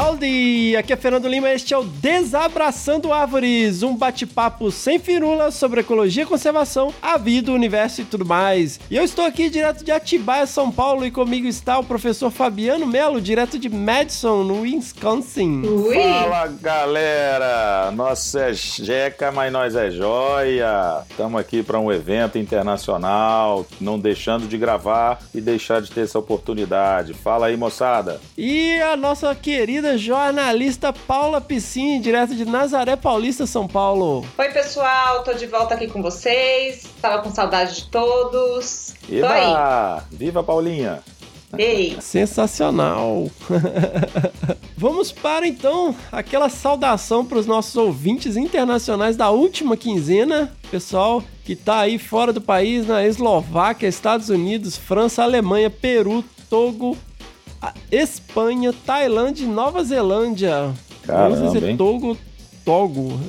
Howdy! Aqui é Fernando Lima este é o Desabraçando Árvores, um bate-papo sem firula sobre ecologia, conservação, a vida, o universo e tudo mais. E eu estou aqui direto de Atibaia, São Paulo, e comigo está o professor Fabiano Melo, direto de Madison, no Wisconsin. Ui. Fala galera! Nós é jeca, mas nós é joia! Estamos aqui para um evento internacional, não deixando de gravar e deixar de ter essa oportunidade. Fala aí, moçada! E a nossa querida querida jornalista Paula Piscine, direto de Nazaré Paulista, São Paulo. Oi, pessoal, tô de volta aqui com vocês. Tava com saudade de todos. Eba! Viva Paulinha! Ei! Sensacional! Vamos para então aquela saudação para os nossos ouvintes internacionais da última quinzena, pessoal que tá aí fora do país, na Eslováquia, Estados Unidos, França, Alemanha, Peru, Togo, Espanha, Tailândia e Nova Zelândia. Caramba, dizer Togo, Togo.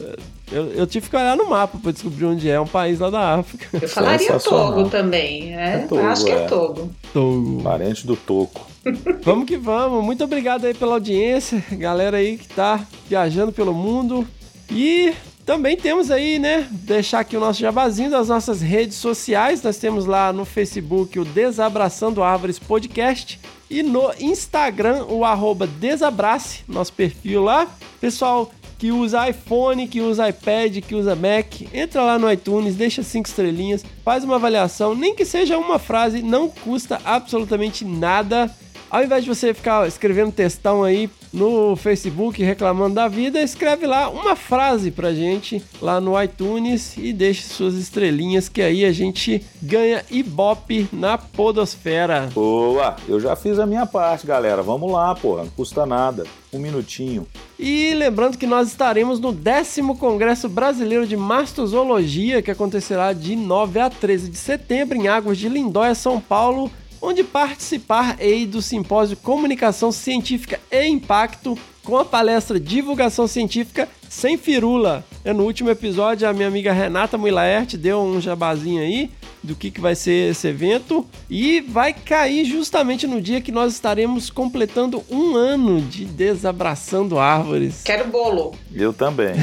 Eu, eu, tive que olhar no mapa para descobrir onde é um país lá da África. Eu falaria Togo também, é? é Togo, Acho que é, é Togo. Togo. Parente do Toco. vamos que vamos. Muito obrigado aí pela audiência, galera aí que tá viajando pelo mundo. E também temos aí, né, deixar aqui o nosso jabazinho das nossas redes sociais. Nós temos lá no Facebook o Desabraçando Árvores Podcast e no Instagram o arroba Desabrace, nosso perfil lá. Pessoal que usa iPhone, que usa iPad, que usa Mac, entra lá no iTunes, deixa cinco estrelinhas, faz uma avaliação, nem que seja uma frase, não custa absolutamente nada. Ao invés de você ficar escrevendo textão aí no Facebook reclamando da vida, escreve lá uma frase pra gente lá no iTunes e deixe suas estrelinhas que aí a gente ganha ibope na podosfera. Boa, eu já fiz a minha parte, galera. Vamos lá, porra, não custa nada. Um minutinho. E lembrando que nós estaremos no décimo Congresso Brasileiro de Mastozoologia, que acontecerá de 9 a 13 de setembro em Águas de Lindóia, São Paulo onde participar aí do simpósio Comunicação Científica e Impacto com a palestra Divulgação Científica sem firula. É, no último episódio, a minha amiga Renata Muilaert deu um jabazinho aí do que, que vai ser esse evento e vai cair justamente no dia que nós estaremos completando um ano de Desabraçando Árvores. Quero bolo. Eu também.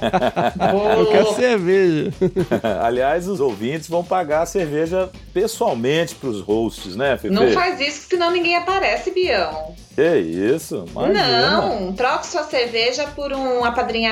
bolo. Eu quero cerveja. Aliás, os ouvintes vão pagar a cerveja pessoalmente para os hosts, né? Não faz isso, senão ninguém aparece, Bião. Que isso? Imagina. Não, troque sua cerveja por um apadrinhamento.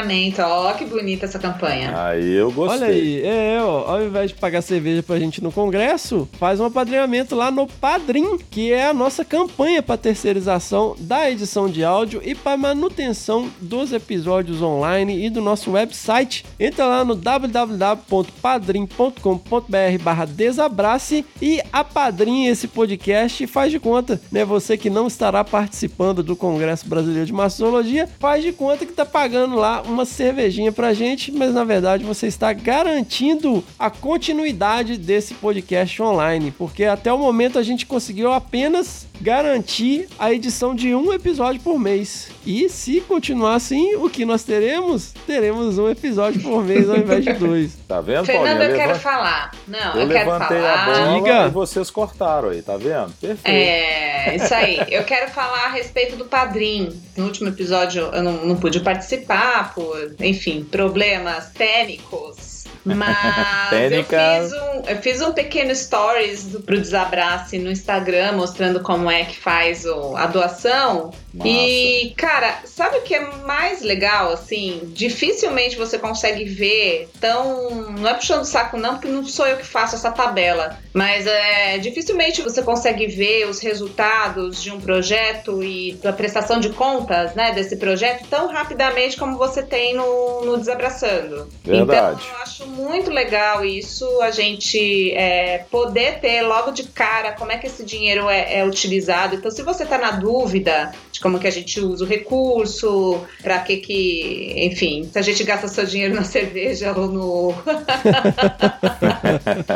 Ó, que bonita essa campanha. Aí eu gostei. Olha aí, é, ó, ao invés de pagar cerveja pra gente no congresso, faz um apadrinhamento lá no Padrim, que é a nossa campanha para terceirização da edição de áudio e para manutenção dos episódios online e do nosso website. Entra lá no www.padrim.com.br/desabrace e apadrinhe esse podcast e faz de conta, né, você que não estará participando do Congresso Brasileiro de Maçologia, faz de conta que está pagando lá uma cervejinha pra gente, mas na verdade você está garantindo a continuidade desse podcast online, porque até o momento a gente conseguiu apenas garantir a edição de um episódio por mês. E se continuar assim, o que nós teremos? Teremos um episódio por mês ao invés de dois. Tá vendo, Fernando, Paulinha? eu quero falar. Não, eu, eu quero falar. levantei a bola Diga. e vocês cortaram aí, tá vendo? Perfeito. É, isso aí. Eu quero falar a respeito do Padrim. No último episódio eu não, não pude participar por, enfim, problemas técnicos mas eu fiz, um, eu fiz um pequeno stories do, pro Desabrace no Instagram, mostrando como é que faz o, a doação. Nossa. E, cara, sabe o que é mais legal, assim? Dificilmente você consegue ver tão. Não é puxando o saco, não, porque não sou eu que faço essa tabela. Mas é dificilmente você consegue ver os resultados de um projeto e da prestação de contas, né, desse projeto tão rapidamente como você tem no, no Desabraçando. Verdade. Então, eu acho muito legal isso. A gente é, poder ter logo de cara como é que esse dinheiro é, é utilizado. Então, se você está na dúvida de como que a gente usa o recurso, para que que, enfim, se a gente gasta seu dinheiro na cerveja ou no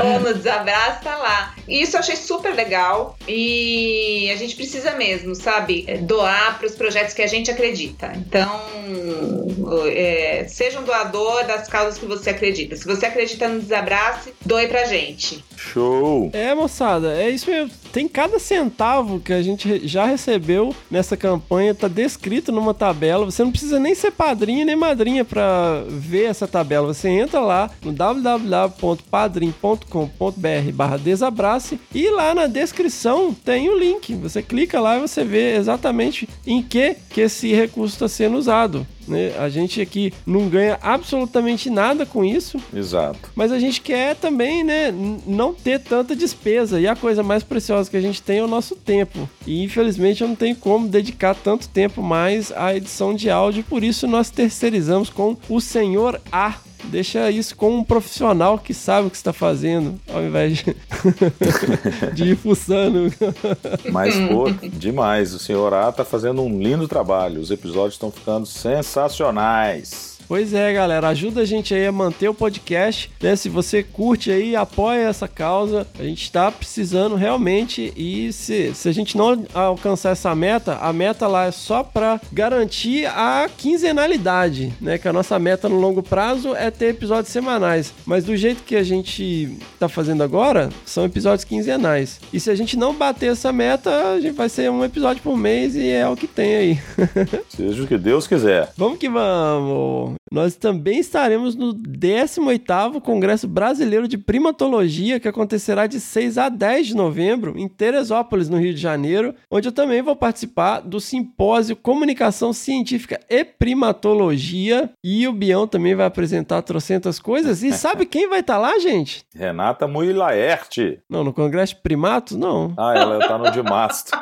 ou no desabraço, tá lá. Isso eu achei super legal e a gente precisa mesmo, sabe, doar para os projetos que a gente acredita. Então, é, seja um doador das causas que você acredita. Se você acredita no desabrace, doe pra gente. Show! É, moçada, é isso mesmo. Tem cada centavo que a gente já recebeu nessa campanha, tá descrito numa tabela. Você não precisa nem ser padrinho nem madrinha para ver essa tabela. Você entra lá no www.padrim.com.br barra desabrace e lá na descrição tem o link. Você clica lá e você vê exatamente em que, que esse recurso está sendo usado. Né? A gente aqui não ganha absolutamente nada com isso. Exato. Mas a gente quer também, né, não ter tanta despesa. E a coisa mais preciosa que a gente tem é o nosso tempo. E infelizmente eu não tenho como dedicar tanto tempo mais à edição de áudio, por isso nós terceirizamos com o senhor A Deixa isso com um profissional que sabe o que está fazendo, ao invés de, de ir fuçando. Mas, pô, demais. O senhor A tá fazendo um lindo trabalho. Os episódios estão ficando sensacionais. Pois é, galera, ajuda a gente aí a manter o podcast, né? Se você curte aí, apoia essa causa, a gente está precisando realmente e se, se a gente não alcançar essa meta, a meta lá é só para garantir a quinzenalidade, né? Que a nossa meta no longo prazo é ter episódios semanais, mas do jeito que a gente tá fazendo agora, são episódios quinzenais. E se a gente não bater essa meta, a gente vai ser um episódio por mês e é o que tem aí. Seja o que Deus quiser. Vamos que vamos. Nós também estaremos no 18º Congresso Brasileiro de Primatologia, que acontecerá de 6 a 10 de novembro em Teresópolis, no Rio de Janeiro, onde eu também vou participar do simpósio Comunicação Científica e Primatologia, e o Bião também vai apresentar trocentas coisas. E sabe quem vai estar tá lá, gente? Renata Muilaerte. Não, no Congresso de Primatos, não. Ah, ela está no de Masto.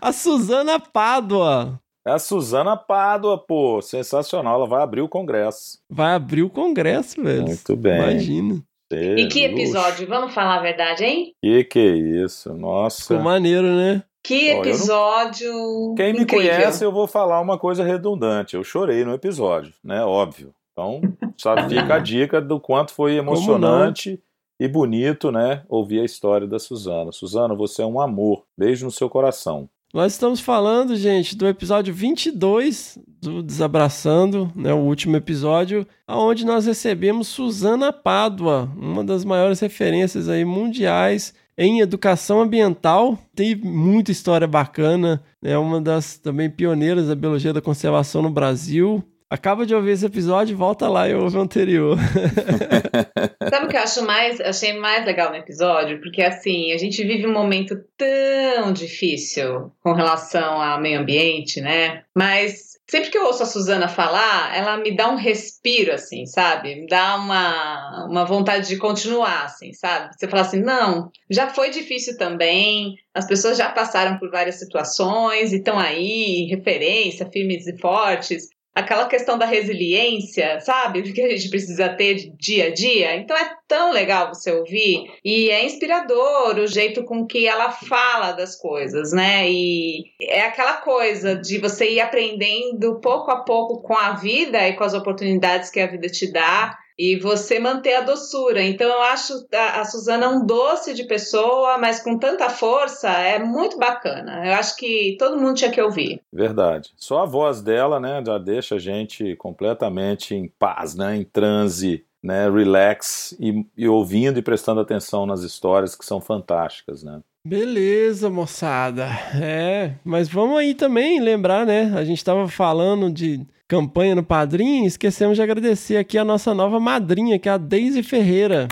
a Suzana Pádua. É a Suzana Pádua, pô. Sensacional. Ela vai abrir o congresso. Vai abrir o congresso, velho. Muito bem. Imagina. E que episódio? Vamos falar a verdade, hein? Que que é isso? Nossa. Ficou maneiro, né? Que episódio. Não... Quem me incrível. conhece, eu vou falar uma coisa redundante. Eu chorei no episódio, né? Óbvio. Então, só fica a dica do quanto foi emocionante e bonito, né? Ouvir a história da Suzana. Suzana, você é um amor. Beijo no seu coração. Nós estamos falando, gente, do episódio 22 do Desabraçando, né, o último episódio, onde nós recebemos Suzana Pádua, uma das maiores referências aí mundiais em educação ambiental. Tem muita história bacana, é né, uma das também pioneiras da biologia da conservação no Brasil. Acaba de ouvir esse episódio, volta lá e ouve o anterior. Sabe o que eu acho mais, achei mais legal no episódio? Porque assim, a gente vive um momento tão difícil com relação ao meio ambiente, né? Mas sempre que eu ouço a Suzana falar, ela me dá um respiro, assim, sabe? Me dá uma, uma vontade de continuar, assim, sabe? Você fala assim, não, já foi difícil também, as pessoas já passaram por várias situações e estão aí, referência, firmes e fortes aquela questão da resiliência, sabe? Que a gente precisa ter dia a dia. Então é tão legal você ouvir e é inspirador o jeito com que ela fala das coisas, né? E é aquela coisa de você ir aprendendo pouco a pouco com a vida e com as oportunidades que a vida te dá e você manter a doçura. Então eu acho a, a Suzana um doce de pessoa, mas com tanta força, é muito bacana. Eu acho que todo mundo tinha que ouvir. Verdade. Só a voz dela, né, já deixa a gente completamente em paz, né, em transe. Né, relax e, e ouvindo e prestando atenção nas histórias que são fantásticas, né? Beleza, moçada. É, mas vamos aí também lembrar, né? A gente estava falando de campanha no Padrim, esquecemos de agradecer aqui a nossa nova madrinha, que é a Deise Ferreira.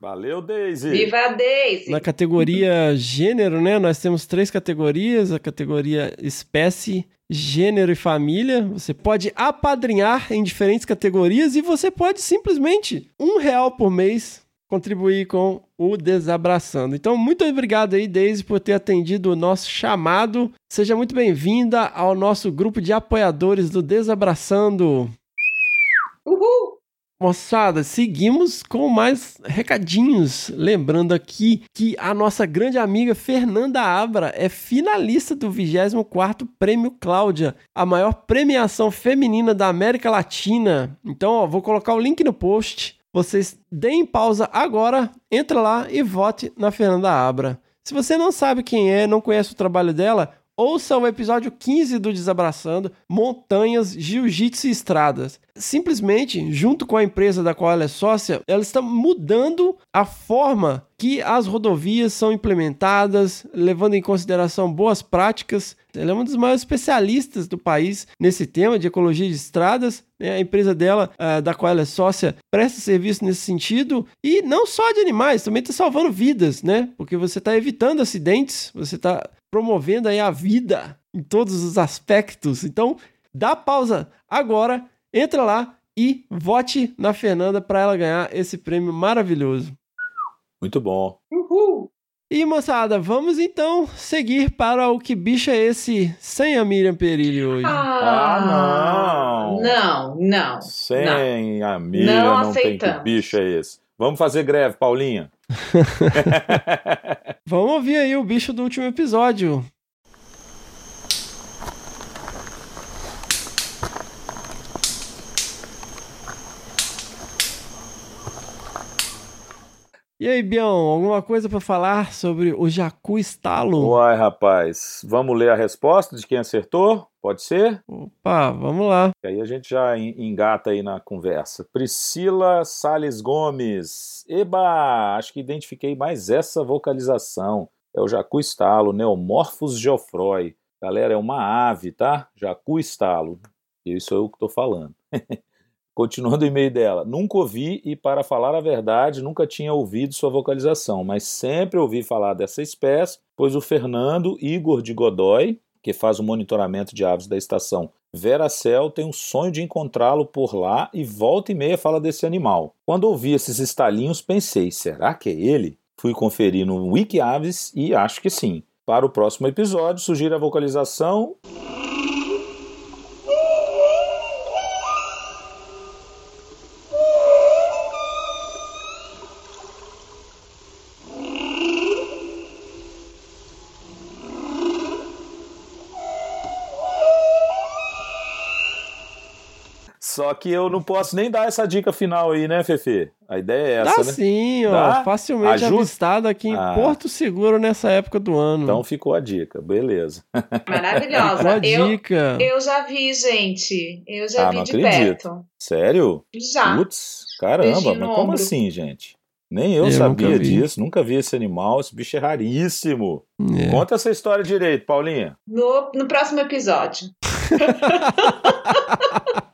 Valeu, Deise! Viva a Deise! Na categoria gênero, né? Nós temos três categorias: a categoria espécie, gênero e família. Você pode apadrinhar em diferentes categorias e você pode simplesmente um real por mês contribuir com o Desabraçando. Então, muito obrigado aí, Deise, por ter atendido o nosso chamado. Seja muito bem-vinda ao nosso grupo de apoiadores do Desabraçando. Uhul! Moçada, seguimos com mais recadinhos. Lembrando aqui que a nossa grande amiga Fernanda Abra é finalista do 24 Prêmio Cláudia, a maior premiação feminina da América Latina. Então, ó, vou colocar o link no post. Vocês deem pausa agora, entra lá e vote na Fernanda Abra. Se você não sabe quem é, não conhece o trabalho dela, Ouça o episódio 15 do Desabraçando Montanhas, Jiu-Jitsu e Estradas. Simplesmente, junto com a empresa da qual ela é sócia, ela está mudando a forma que as rodovias são implementadas, levando em consideração boas práticas. Ela é uma dos maiores especialistas do país nesse tema de ecologia de estradas. Né? A empresa dela, uh, da qual ela é sócia, presta serviço nesse sentido. E não só de animais, também está salvando vidas, né? Porque você está evitando acidentes, você está promovendo aí a vida em todos os aspectos. Então, dá pausa agora, entra lá e vote na Fernanda para ela ganhar esse prêmio maravilhoso. Muito bom. Uhul! E moçada, vamos então seguir para o que bicho é esse sem a Miriam Perilli hoje. Ah, não. Não, não. Sem a Miriam Não não, tem que bicho é esse. Vamos fazer greve, Paulinha. Vamos ouvir aí o bicho do último episódio. E aí, Bião, alguma coisa para falar sobre o Jacu Estalo? Uai, rapaz. Vamos ler a resposta de quem acertou? Pode ser? Opa, vamos lá. Que aí a gente já en- engata aí na conversa. Priscila Sales Gomes. Eba, acho que identifiquei mais essa vocalização. É o Jacu Estalo, Neomorphos geoffroy. Galera, é uma ave, tá? Jacu Estalo. Isso é o que tô falando. Continuando o e-mail dela. Nunca ouvi e, para falar a verdade, nunca tinha ouvido sua vocalização, mas sempre ouvi falar dessa espécie, pois o Fernando Igor de Godoy, que faz o monitoramento de aves da estação Veracel, tem um sonho de encontrá-lo por lá e volta e meia fala desse animal. Quando ouvi esses estalinhos, pensei, será que é ele? Fui conferir no Wiki Aves e acho que sim. Para o próximo episódio, sugiro a vocalização Só que eu não posso nem dar essa dica final aí, né, Fefe? A ideia é essa, Dá né? sim, ó. Dá? Facilmente Ajuda? avistado aqui em Ah. Porto Seguro nessa época do ano. Então ficou a dica, beleza. Maravilhosa. Eu, dica. eu já vi, gente. Eu já Ah, vi não de acredito. perto. Sério? Já. Putz, caramba, mas como ombro. assim, gente? Nem eu, Eu sabia nunca disso, nunca vi esse animal, esse bicho é raríssimo. É. Conta essa história direito, Paulinha. No, no próximo episódio.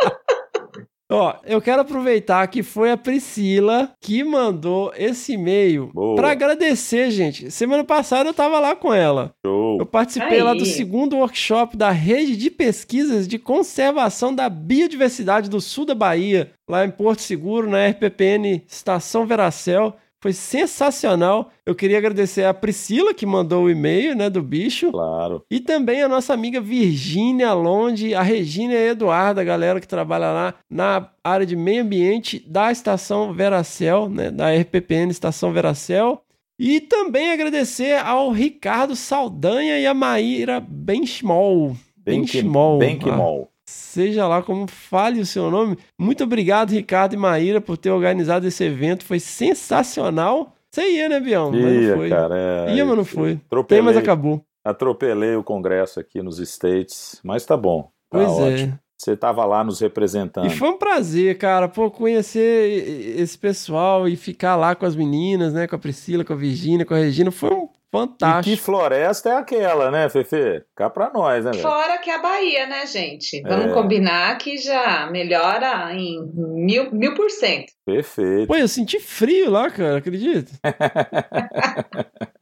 Ó, eu quero aproveitar que foi a Priscila que mandou esse e-mail para agradecer, gente. Semana passada eu tava lá com ela. Eu Show. participei lá Aí. do segundo workshop da Rede de Pesquisas de Conservação da Biodiversidade do Sul da Bahia, lá em Porto Seguro, na RPPN Estação Veracel. Foi sensacional. Eu queria agradecer a Priscila que mandou o e-mail, né, do bicho. Claro. E também a nossa amiga Virgínia Londe, a Regina e a Eduarda, a galera que trabalha lá na área de meio ambiente da Estação Veracel, né, da RPPN Estação Veracel. E também agradecer ao Ricardo Saldanha e a Maíra Benchmol. Benchmol. Benchimol. Seja lá como fale o seu nome. Muito obrigado, Ricardo e Maíra, por ter organizado esse evento. Foi sensacional. Você ia, né, Bião? Mas não Ia, foi. cara. É, Ia, mas não foi. Tem, Atropelei, mas acabou. atropelei o congresso aqui nos States, mas tá bom. Tá Pois ótimo. é. Você tava lá nos representando. E foi um prazer, cara, pô, conhecer esse pessoal e ficar lá com as meninas, né? Com a Priscila, com a Virgínia, com a Regina. Foi um E fantástico. que floresta é aquela, né, Fefe? Cá pra nós, né, velho? Fora que a Bahia, né, gente? Vamos É. combinar que já melhora em mil, mil por cento. Perfeito. Pô, eu senti frio lá, cara, acredita?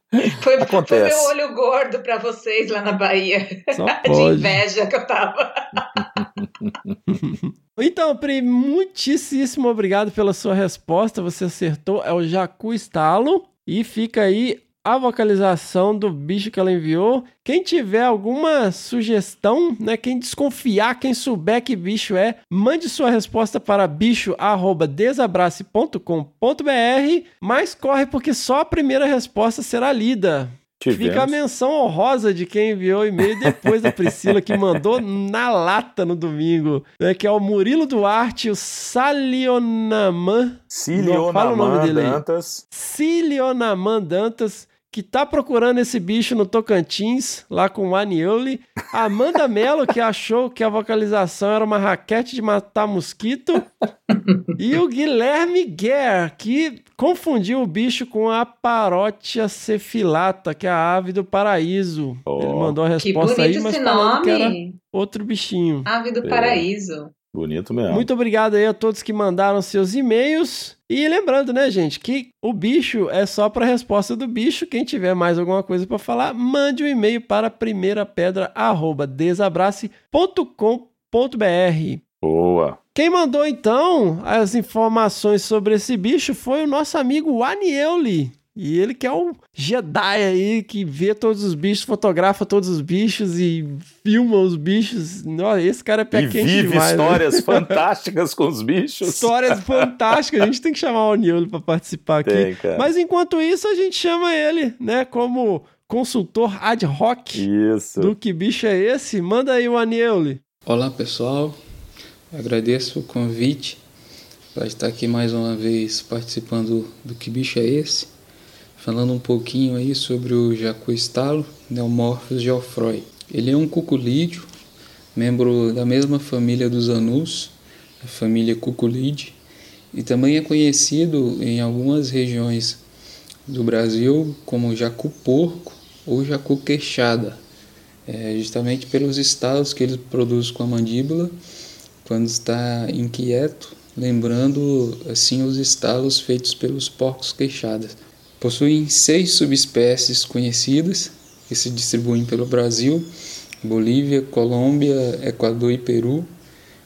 Foi, foi Acontece. meu olho gordo pra vocês lá na Bahia. Só De inveja que eu tava. Então, Pri, muitíssimo obrigado pela sua resposta. Você acertou, é o Jacu Estalo. E fica aí a vocalização do bicho que ela enviou. Quem tiver alguma sugestão, né, quem desconfiar, quem souber que bicho é, mande sua resposta para bicho@desabrace.com.br, mas corre porque só a primeira resposta será lida. Tivemos. Fica a menção honrosa de quem enviou o e-mail depois da Priscila, que mandou na lata no domingo, né, que é o Murilo Duarte, o Salionaman. Não, fala o nome Cilionaman. Dantas. Cilionaman Dantas, que tá procurando esse bicho no Tocantins, lá com o Anioli. Amanda Mello, que achou que a vocalização era uma raquete de matar mosquito. E o Guilherme Guerre, que confundiu o bicho com a Parotia cephalata, que é a ave do paraíso. Oh. Ele mandou a Que resposta bonito aí, mas esse falando que era nome. outro bichinho. Ave do É. Paraíso. Bonito mesmo. Muito obrigado aí a todos que mandaram seus e-mails. E lembrando, né, gente, que o bicho é só para a resposta do bicho. Quem tiver mais alguma coisa para falar, mande um e-mail para primeirapedra@desabrace.com.br. Boa. Quem mandou então as informações sobre esse bicho foi o nosso amigo Anieli. E ele que é o Jedi aí, que vê todos os bichos, fotografa todos os bichos e filma os bichos. Nossa, esse cara é pé E quente vive demais, né? histórias fantásticas com os bichos. Histórias fantásticas. A gente tem que chamar o Anioli para participar aqui. Tem. Mas enquanto isso, a gente chama ele, né, como consultor ad hoc Isso. do que bicho é esse. Manda aí o Anioli. Olá pessoal, agradeço o convite para estar aqui mais uma vez participando do Que Bicho é Esse, falando um pouquinho aí sobre o jacuistalo Neomorphos geoffroy. Ele é um cuculídeo, membro da mesma família dos anus, a família cuculide, e também é conhecido em algumas regiões do Brasil como jacu-porco ou jacu-queixada é, justamente pelos estalos que ele produz com a mandíbula quando está inquieto, lembrando assim os estalos feitos pelos porcos queixadas. Possuem seis subespécies conhecidas que se distribuem pelo Brasil, Bolívia, Colômbia, Equador e Peru.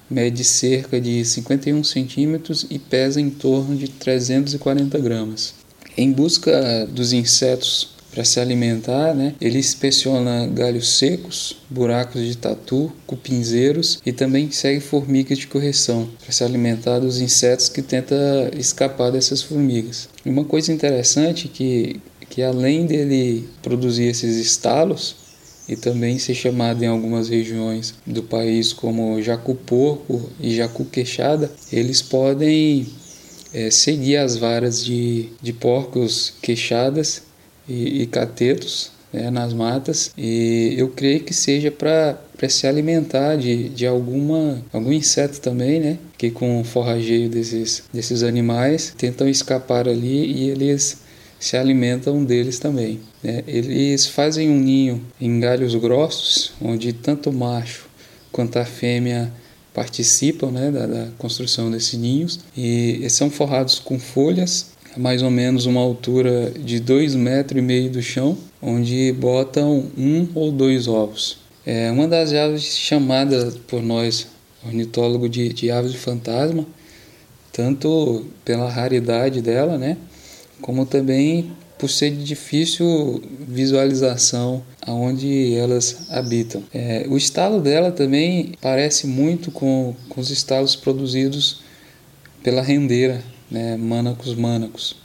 Mede cerca de 51 centímetros e pesa em torno de 340 gramas. Em busca dos insetos para se alimentar, né? Ele inspeciona galhos secos, buracos de tatu, cupinzeiros e também segue formigas de correção para se alimentar dos insetos que tenta escapar dessas formigas. E uma coisa interessante que que além dele produzir esses estalos e também ser chamado em algumas regiões do país como jacu-porco e jacu-queixada, eles podem é, seguir as varas de, de porcos queixadas e, e catetos né, nas matas e eu creio que seja para se alimentar de, de alguma algum inseto também, né? Que com o forrageio desses, desses animais tentam escapar ali e eles se alimentam deles também. Né? Eles fazem um ninho em galhos grossos, onde tanto o macho quanto a fêmea participam né, da, da construção desses ninhos e são forrados com folhas mais ou menos uma altura de dois metros e meio do chão, onde botam um ou dois ovos. É uma das aves chamadas por nós ornitólogo de, de aves de fantasma, tanto pela raridade dela, né, como também por ser de difícil visualização aonde elas habitam. É, o estalo dela também parece muito com, com os estalos produzidos pela rendeira, né, Manacus manacus,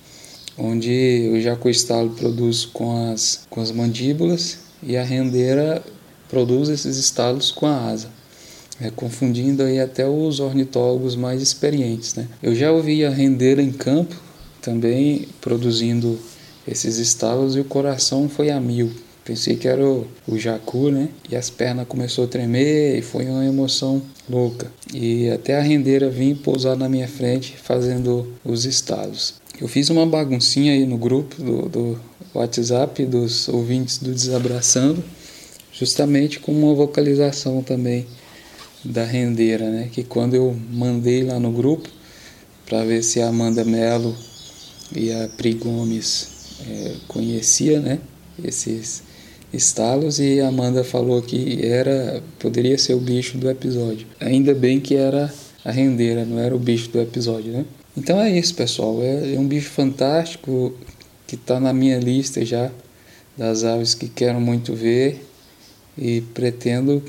onde o jacoestalo produz com as, com as mandíbulas e a rendeira produz esses estalos com a asa. É, confundindo aí até os ornitólogos mais experientes. Né? Eu já ouvi a rendeira em campo também produzindo esses estalos e o coração foi a mil. Pensei que era o, o jacu, né? E as pernas começou a tremer e foi uma emoção louca. E até a rendeira vir pousar na minha frente fazendo os estalos. Eu fiz uma baguncinha aí no grupo do, do WhatsApp dos ouvintes do Desabraçando, justamente com uma vocalização também da rendeira, né? Que quando eu mandei lá no grupo para ver se a Amanda Mello e a Pri Gomes é, conhecia, né? Esses estalos e a Amanda falou que era poderia ser o bicho do episódio. Ainda bem que era a rendeira, não era o bicho do episódio, né? Então é isso, pessoal. É, é um bicho fantástico que está na minha lista já das aves que quero muito ver e pretendo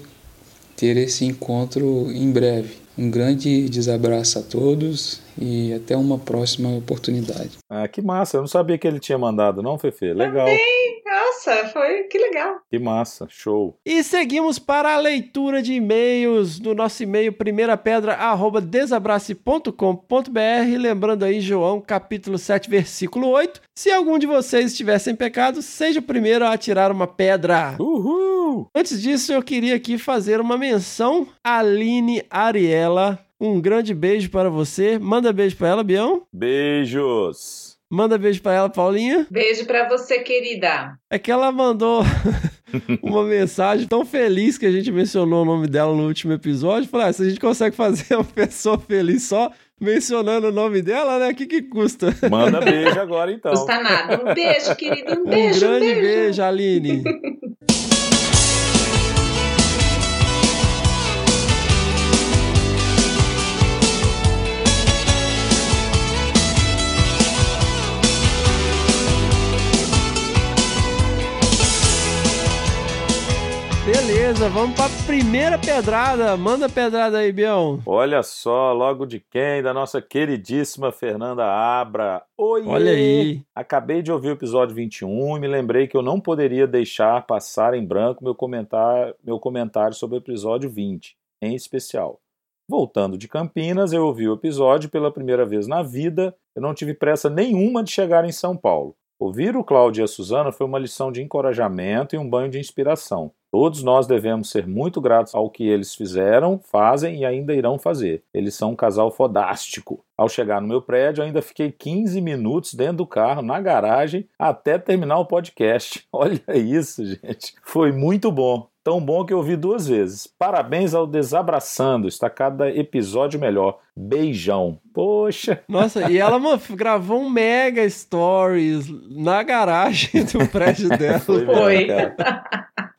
ter esse encontro em breve. Um grande desabraço a todos e até uma próxima oportunidade. Ah, que massa. Eu não sabia que ele tinha mandado, não, Fefe? Legal. Também. Nossa, foi que legal. Que massa. Show. E seguimos para a leitura de e-mails do nosso e-mail primeirapedra@desabrace.com.br, lembrando aí João capítulo 7, versículo 8. Se algum de vocês estiver sem pecado, seja o primeiro a atirar uma pedra. Uhul! Antes disso, eu queria aqui fazer uma menção a Aline Ariela. Um grande beijo para você. Manda beijo para ela, Bião. Beijos! Manda beijo para ela, Paulinha. Beijo pra você, querida. É que ela mandou uma mensagem tão feliz que a gente mencionou o nome dela no último episódio. Falei, ah, se a gente consegue fazer uma pessoa feliz só mencionando o nome dela, né? O que, que custa? Manda beijo agora então. Custa nada. Um beijo, querida. Um Um beijo, um grande beijo. beijo, Aline. Beleza, vamos pra primeira pedrada. Manda a pedrada aí, Bião. Olha só, logo de quem? Da nossa queridíssima Fernanda Abra. Oi! Olha aí. Acabei de ouvir o episódio 21 e me lembrei que eu não poderia deixar passar em branco meu comentário, meu comentário sobre o episódio 20, em especial. Voltando de Campinas, eu ouvi o episódio pela primeira vez na vida. Eu não tive pressa nenhuma de chegar em São Paulo. Ouvir o Cláudio e a Suzana foi uma lição de encorajamento e um banho de inspiração. Todos nós devemos ser muito gratos ao que eles fizeram, fazem e ainda irão fazer. Eles são um casal fodástico. Ao chegar no meu prédio, ainda fiquei 15 minutos dentro do carro, na garagem, até terminar o podcast. Olha isso, gente. Foi muito bom. Tão bom que eu ouvi duas vezes. Parabéns ao Desabraçando. Está cada episódio melhor. Beijão. Poxa. Nossa, e ela mano, gravou um mega stories na garagem do prédio dela. Foi mesmo, Foi.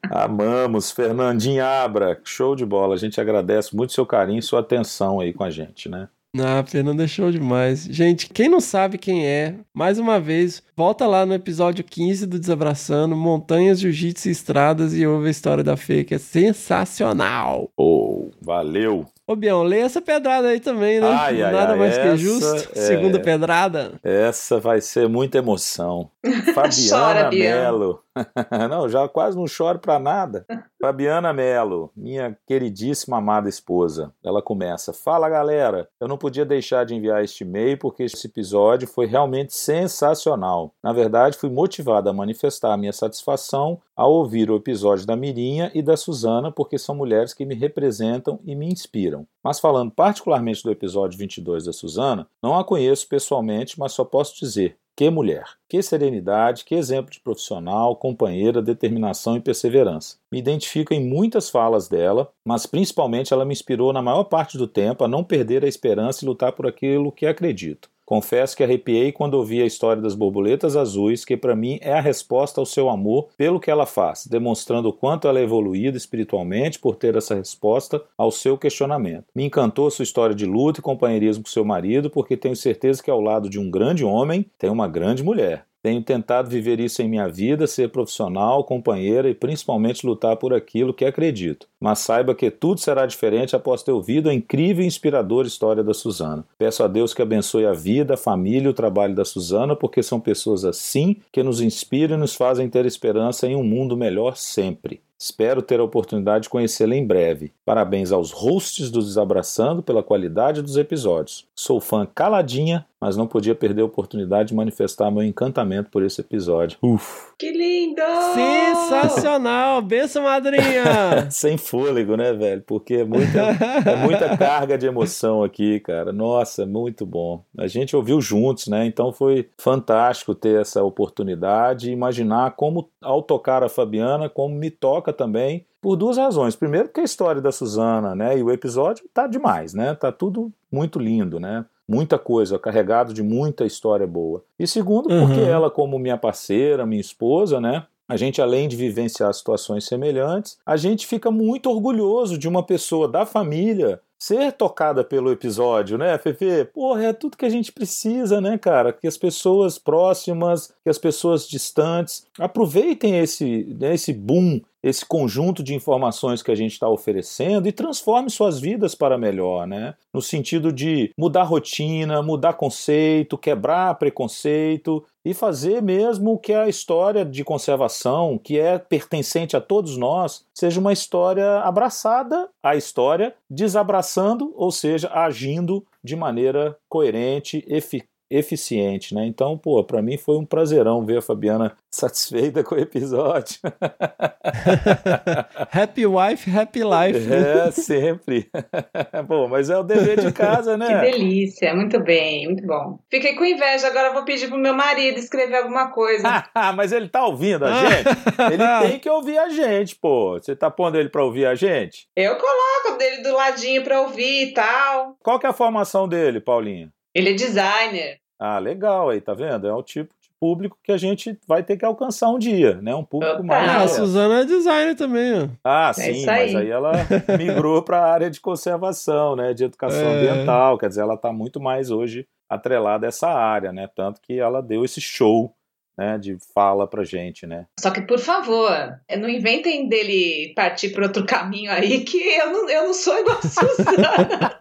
Amamos, Fernandinha Abra. Show de bola. A gente agradece muito seu carinho e sua atenção aí com a gente, né? Ah, Fernanda show demais. Gente, quem não sabe quem é, mais uma vez, volta lá no episódio 15 do Desabraçando, Montanhas, Jiu-Jitsu e Estradas e ouve a história da Fê, que é sensacional. Oh, valeu. Ô, Bião, lê essa pedrada aí também, né? Ai, ai, Nada ai, mais que justo. é- Segunda pedrada. Essa vai ser muita emoção. Fabiana Bian. Melo. não, já quase não choro pra nada. Fabiana Melo, minha queridíssima amada esposa. Ela começa: Fala galera, eu não podia deixar de enviar este e-mail porque esse episódio foi realmente sensacional. Na verdade, fui motivado a manifestar a minha satisfação ao ouvir o episódio da Mirinha e da Suzana, porque são mulheres que me representam e me inspiram. Mas falando particularmente do episódio 22 da Suzana, não a conheço pessoalmente, mas só posso dizer que mulher, que serenidade, que exemplo de profissional, companheira, determinação e perseverança. Me identifico em muitas falas dela, mas principalmente ela me inspirou na maior parte do tempo a não perder a esperança e lutar por aquilo que acredito. Confesso que arrepiei quando ouvi a história das borboletas azuis, que para mim é a resposta ao seu amor pelo que ela faz, demonstrando o quanto ela é evoluída espiritualmente por ter essa resposta ao seu questionamento. Me encantou sua história de luta e companheirismo com seu marido, porque tenho certeza que ao lado de um grande homem tem uma grande mulher. Tenho tentado viver isso em minha vida, ser profissional, companheira e principalmente lutar por aquilo que acredito. Mas saiba que tudo será diferente após ter ouvido a incrível e inspiradora história da Suzana. Peço a Deus que abençoe a vida, a família e o trabalho da Suzana, porque são pessoas assim que nos inspiram e nos fazem ter esperança em um mundo melhor sempre. Espero ter a oportunidade de conhecê-la em breve. Parabéns aos hosts do Desabraçando pela qualidade dos episódios. Sou fã caladinha, mas não podia perder a oportunidade de manifestar meu encantamento por esse episódio. Uf. Que lindo! Sensacional! Benção, madrinha! Sem fôlego, né, velho? Porque é muita, é muita carga de emoção aqui, cara. Nossa, muito bom. A gente ouviu juntos, né? Então foi fantástico ter essa oportunidade e imaginar como, ao tocar a Fabiana, como me toca também, por duas razões. Primeiro, porque a história da Suzana, né? E o episódio tá demais, né? Tá tudo muito lindo, né? Muita coisa, carregado de muita história boa. E segundo, porque Uhum. ela, como minha parceira, minha esposa, né? A gente, além de vivenciar situações semelhantes, a gente fica muito orgulhoso de uma pessoa da família ser tocada pelo episódio, né, Fefe? Porra, é tudo que a gente precisa, né, cara? Que as pessoas próximas, que as pessoas distantes aproveitem esse, né, esse boom esse conjunto de informações que a gente está oferecendo e transforme suas vidas para melhor, né? No sentido de mudar rotina, mudar conceito, quebrar preconceito e fazer mesmo que a história de conservação, que é pertencente a todos nós, seja uma história abraçada à história, desabraçando, ou seja, agindo de maneira coerente, eficaz eficiente, né? Então, pô, para mim foi um prazerão ver a Fabiana satisfeita com o episódio. happy wife, happy life. É, sempre. Bom, mas é o dever de casa, né? Que delícia, muito bem, muito bom. Fiquei com inveja, agora vou pedir pro meu marido escrever alguma coisa. mas ele tá ouvindo a gente? Ele tem que ouvir a gente, pô. Você tá pondo ele pra ouvir a gente? Eu coloco dele do ladinho pra ouvir e tal. Qual que é a formação dele, Paulinha? Ele é designer. Ah, legal aí, tá vendo? É o tipo de público que a gente vai ter que alcançar um dia, né? Um público mais. Ah, a Suzana é designer também, ó. Ah, é sim, aí. mas aí ela migrou para a área de conservação, né? De educação é. ambiental. Quer dizer, ela está muito mais hoje atrelada a essa área, né? Tanto que ela deu esse show né, de fala pra gente, né? Só que, por favor, não inventem dele partir por outro caminho aí, que eu não, eu não sou igual a Suzana.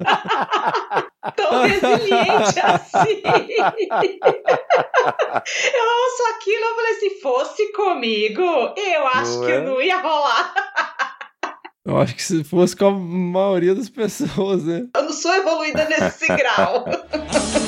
Tão resiliente assim. eu ouço aquilo, eu falei, se fosse comigo, eu acho não que é? não ia rolar. Eu acho que se fosse com a maioria das pessoas, né? Eu não sou evoluída nesse grau.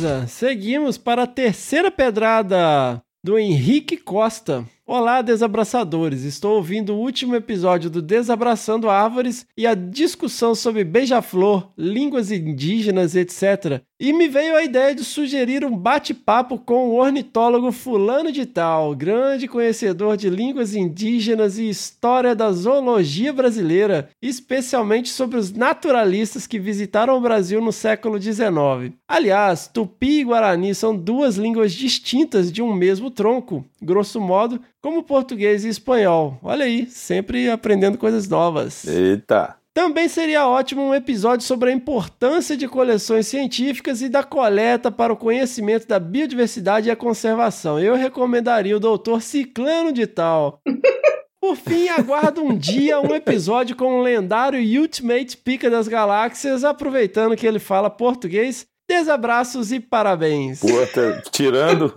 Beleza, seguimos para a terceira pedrada do Henrique Costa. Olá, desabraçadores! Estou ouvindo o último episódio do Desabraçando Árvores e a discussão sobre beija-flor, línguas indígenas, etc. E me veio a ideia de sugerir um bate-papo com o ornitólogo Fulano de Tal, grande conhecedor de línguas indígenas e história da zoologia brasileira, especialmente sobre os naturalistas que visitaram o Brasil no século XIX. Aliás, tupi e guarani são duas línguas distintas de um mesmo tronco. Grosso modo, como português e espanhol. Olha aí, sempre aprendendo coisas novas. Eita! Também seria ótimo um episódio sobre a importância de coleções científicas e da coleta para o conhecimento da biodiversidade e a conservação. Eu recomendaria o doutor Ciclano de Tal. Por fim, aguardo um dia um episódio com o lendário Ultimate Pica das Galáxias, aproveitando que ele fala português Desabraços e parabéns. Puta, tirando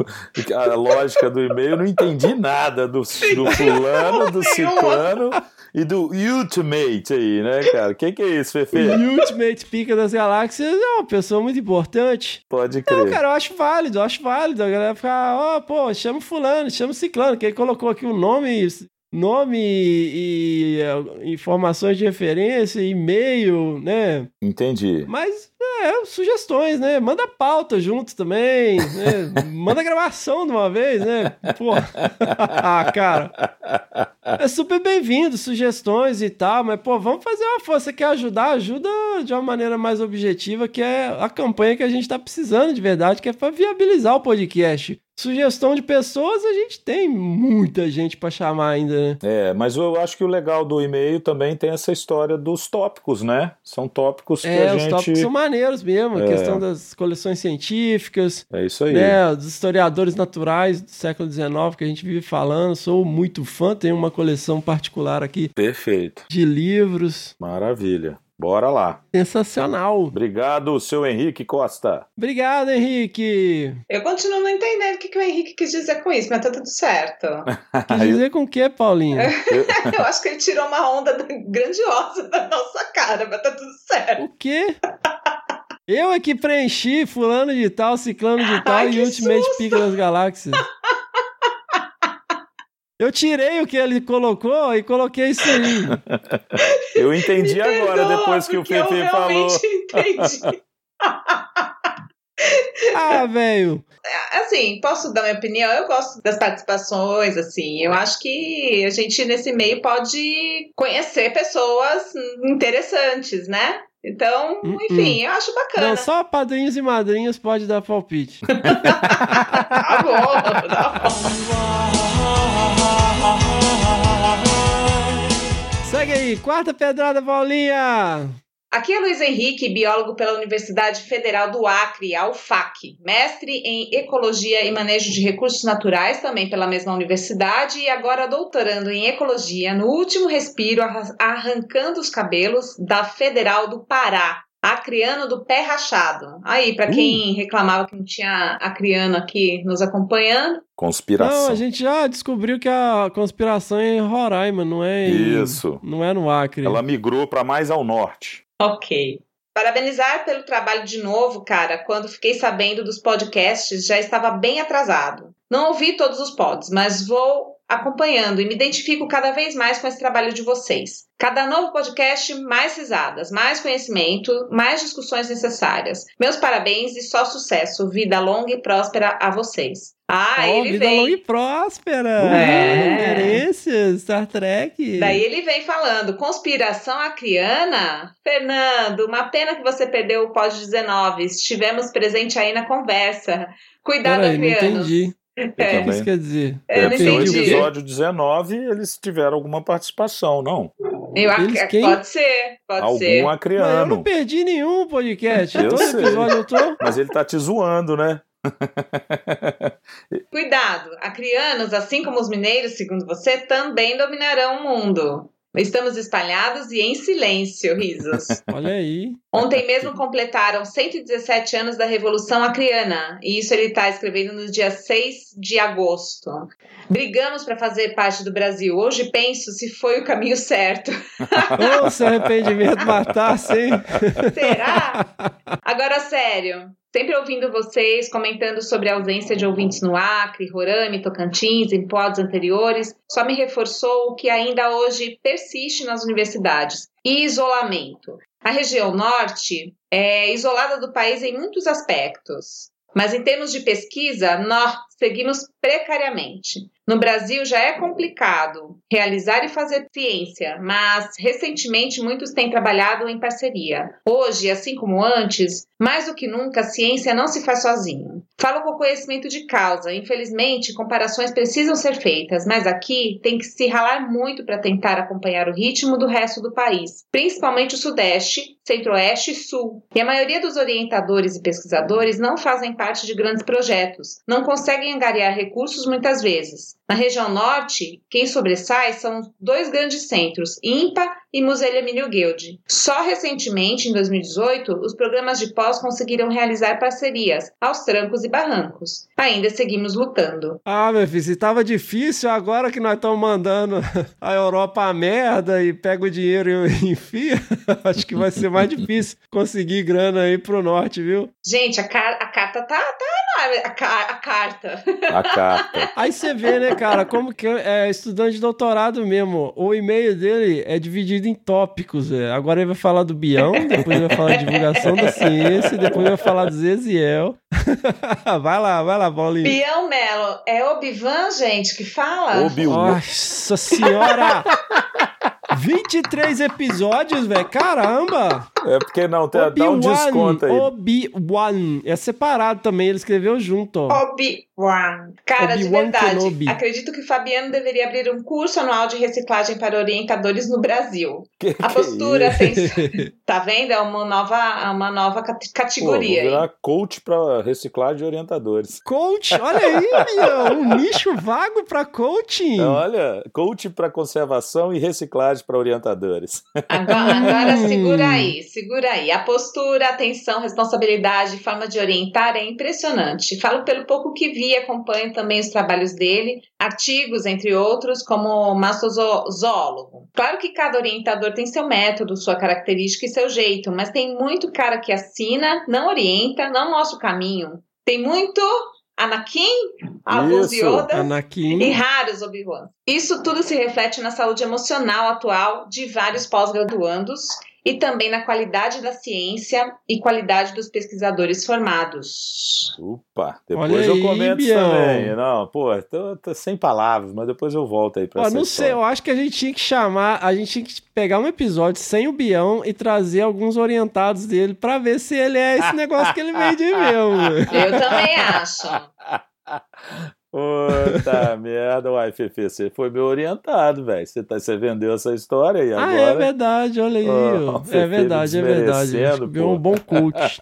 a lógica do e-mail, não entendi nada do, do fulano, do ciclano e do Ultimate aí, né, cara? O que, que é isso, Fefe? O Ultimate Pica das Galáxias é uma pessoa muito importante. Pode crer. Não, cara, eu acho válido, eu acho válido. A galera ficar, ó, oh, pô, chama fulano, chama ciclano, que ele colocou aqui o um nome nome e, e, informações de referência, e-mail, né? Entendi. Mas é, sugestões, né? Manda pauta junto também, né? Manda gravação de uma vez, né? Pô. ah, cara. É super bem-vindo, sugestões e tal, mas, pô, vamos fazer uma força. Você quer ajudar? Ajuda de uma maneira mais objetiva, que é a campanha que a gente tá precisando de verdade, que é para viabilizar o podcast. Sugestão de pessoas, a gente tem muita gente para chamar ainda, né? É, mas eu acho que o legal do e-mail também tem essa história dos tópicos, né? São tópicos que é, a gente... maneiros mesmo, é. a questão das coleções científicas. É isso aí. Né, dos historiadores naturais do século XIX que a gente vive falando. Sou muito fã, tenho uma coleção particular aqui. Perfeito. De livros. Maravilha. Bora lá. Sensacional. Obrigado, seu Henrique Costa. Obrigado, Henrique. Eu continuo não entendendo o que, que o Henrique quis dizer com isso, mas tá tudo certo. quis dizer com o que, Paulinho? Eu acho que ele tirou uma onda grandiosa da nossa cara, mas tá tudo certo. O quê? Eu é que preenchi fulano de tal, ciclano de tal Ai, e Ultimate Pica das Galáxias. Eu tirei o que ele colocou e coloquei isso aí. Eu entendi agora, depois que o Fefe falou. Entendi. ah, velho. É, assim, posso dar minha opinião? Eu gosto das participações, assim. Eu acho que a gente, nesse meio, pode conhecer pessoas interessantes, né? Então, -uh. enfim, eu acho bacana. Não, só padrinhos e madrinhas pode dar palpite. tá bom, tá bom. aí, quarta pedrada, Paulinha! Aqui é Luiz Henrique, biólogo pela Universidade Federal do Acre, a UFAC, mestre em Ecologia e Manejo de Recursos Naturais, também pela mesma universidade, e agora doutorando em Ecologia, no último respiro, arrancando os cabelos da Federal do Pará, acriano do pé rachado. Aí, para quem uh. reclamava que não tinha acriano aqui nos acompanhando. Conspiração. Não, a gente já descobriu que a conspiração é em Roraima, não é em, Isso. Não é no Acre. Ela migrou para mais ao norte. Ok. Parabenizar pelo trabalho de novo, cara. Quando fiquei sabendo dos podcasts, já estava bem atrasado. Não ouvi todos os pods, mas vou acompanhando e me identifico cada vez mais com esse trabalho de vocês. Cada novo podcast, mais risadas, mais conhecimento, mais discussões necessárias. Meus parabéns e só sucesso. Vida longa e próspera a vocês. Ah, oh, ele vida vem. longa e próspera. É. Star Trek. Daí ele vem falando, conspiração acriana? Fernando, uma pena que você perdeu o pós-19. Estivemos presente aí na conversa. Cuidado, Peraí, acrianos. Não entendi. Eu O que isso quer dizer? Eu não Deve ser o entendi. episódio 19 eles tiveram alguma participação, não? Eu Eles quem? Pode ser, pode Algum ser. Mas eu acriano. não perdi nenhum podcast. Eu Todo sei. episódio eu tô. Mas ele tá te zoando, né? Cuidado, acrianos, assim como os mineiros, segundo você, também dominarão o mundo. Estamos espalhados e em silêncio, risos. Olha aí. Ontem mesmo completaram 117 anos da Revolução Acriana, e isso ele está escrevendo no dia 6 de agosto. Brigamos para fazer parte do Brasil. Hoje penso se foi o caminho certo. Ô, se arrependimento matasse, hein? Será? Agora, sério. Sempre ouvindo vocês comentando sobre a ausência de ouvintes no Acre, Roraima, Tocantins, em pods anteriores, só me reforçou o que ainda hoje persiste nas universidades: isolamento. A região norte é isolada do país em muitos aspectos, mas em termos de pesquisa, nós seguimos precariamente. No Brasil já é complicado realizar e fazer ciência, mas recentemente muitos têm trabalhado em parceria. Hoje, assim como antes, mais do que nunca, a ciência não se faz sozinho. Falo com conhecimento de causa. Infelizmente, comparações precisam ser feitas, mas aqui tem que se ralar muito para tentar acompanhar o ritmo do resto do país, principalmente o Sudeste, Centro-Oeste e Sul. E a maioria dos orientadores e pesquisadores não fazem parte de grandes projetos, não conseguem angariar recursos muitas vezes. Na região norte, quem sobressai são dois grandes centros, IMPA e Museu Emílio Guild. Só recentemente, em 2018, os programas de pós conseguiram realizar parcerias, aos trancos e barrancos. Ainda seguimos lutando. Ah, meu filho, se tava difícil, agora que nós estamos mandando a Europa a merda e pega o dinheiro e enfia, acho que vai ser mais difícil conseguir grana aí pro norte, viu? Gente, a, a carta tá, tá na- a, ca- a carta. A carta. Aí você vê, né, cara, como que é estudante de doutorado mesmo. O e-mail dele é dividido em tópicos. é. Agora ele vai falar do Bião, depois ele vai falar de divulgação da ciência, depois ele vai falar do Zeziel. vai lá, vai lá, Paulinho. Bião Melo, é Obivan, gente, que fala? Obi-Wan. Nossa senhora! 23 episódios, velho. Caramba! É porque não, tá- dá um desconto aí. Obi-Wan. É separado também, ele escreveu junto, ó. Obi-Wan. Cara, de Obi-Wan verdade, Kenobi. acredito que o Fabiano deveria abrir um curso anual de reciclagem para orientadores no Brasil. Que, A que postura isso? tem. Tá vendo? É uma nova, uma nova cate- Pô, vou categoria. aí. virar coach pra reciclagem de orientadores. Coach, olha aí, meu, um nicho vago pra coaching. Olha, coach para conservação e reciclagem para orientadores. Agora, agora Hum. segura aí, segura aí. A postura, atenção, responsabilidade, forma de orientar é impressionante. Falo pelo pouco que vi, acompanho também os trabalhos dele, artigos, entre outros, como mastozoólogo. Claro que cada orientador tem seu método, sua característica e seu jeito, mas tem muito cara que assina, não orienta, não mostra o caminho. Tem muito Anakin, alguns Isso. Yodas, e Anakin. raros Obi-Wan. Isso tudo se reflete na saúde emocional atual de vários pós-graduandos e também na qualidade da ciência e qualidade dos pesquisadores formados. Opa, depois Olha eu aí, comento Bião. também. Não, pô, tô, tô sem palavras, mas depois eu volto aí pra Ó, não sei, história. eu acho que a gente tinha que chamar, a gente tinha que pegar um episódio sem o Bião e trazer alguns orientados dele pra ver se ele é esse negócio que ele vende mesmo. Eu também acho. Puta merda, uai, Fefe, você foi bem orientado, velho. Você, tá, você vendeu essa história aí agora. Ah, é verdade, olha aí. Fefe é verdade, é verdade. Viu um bom coach.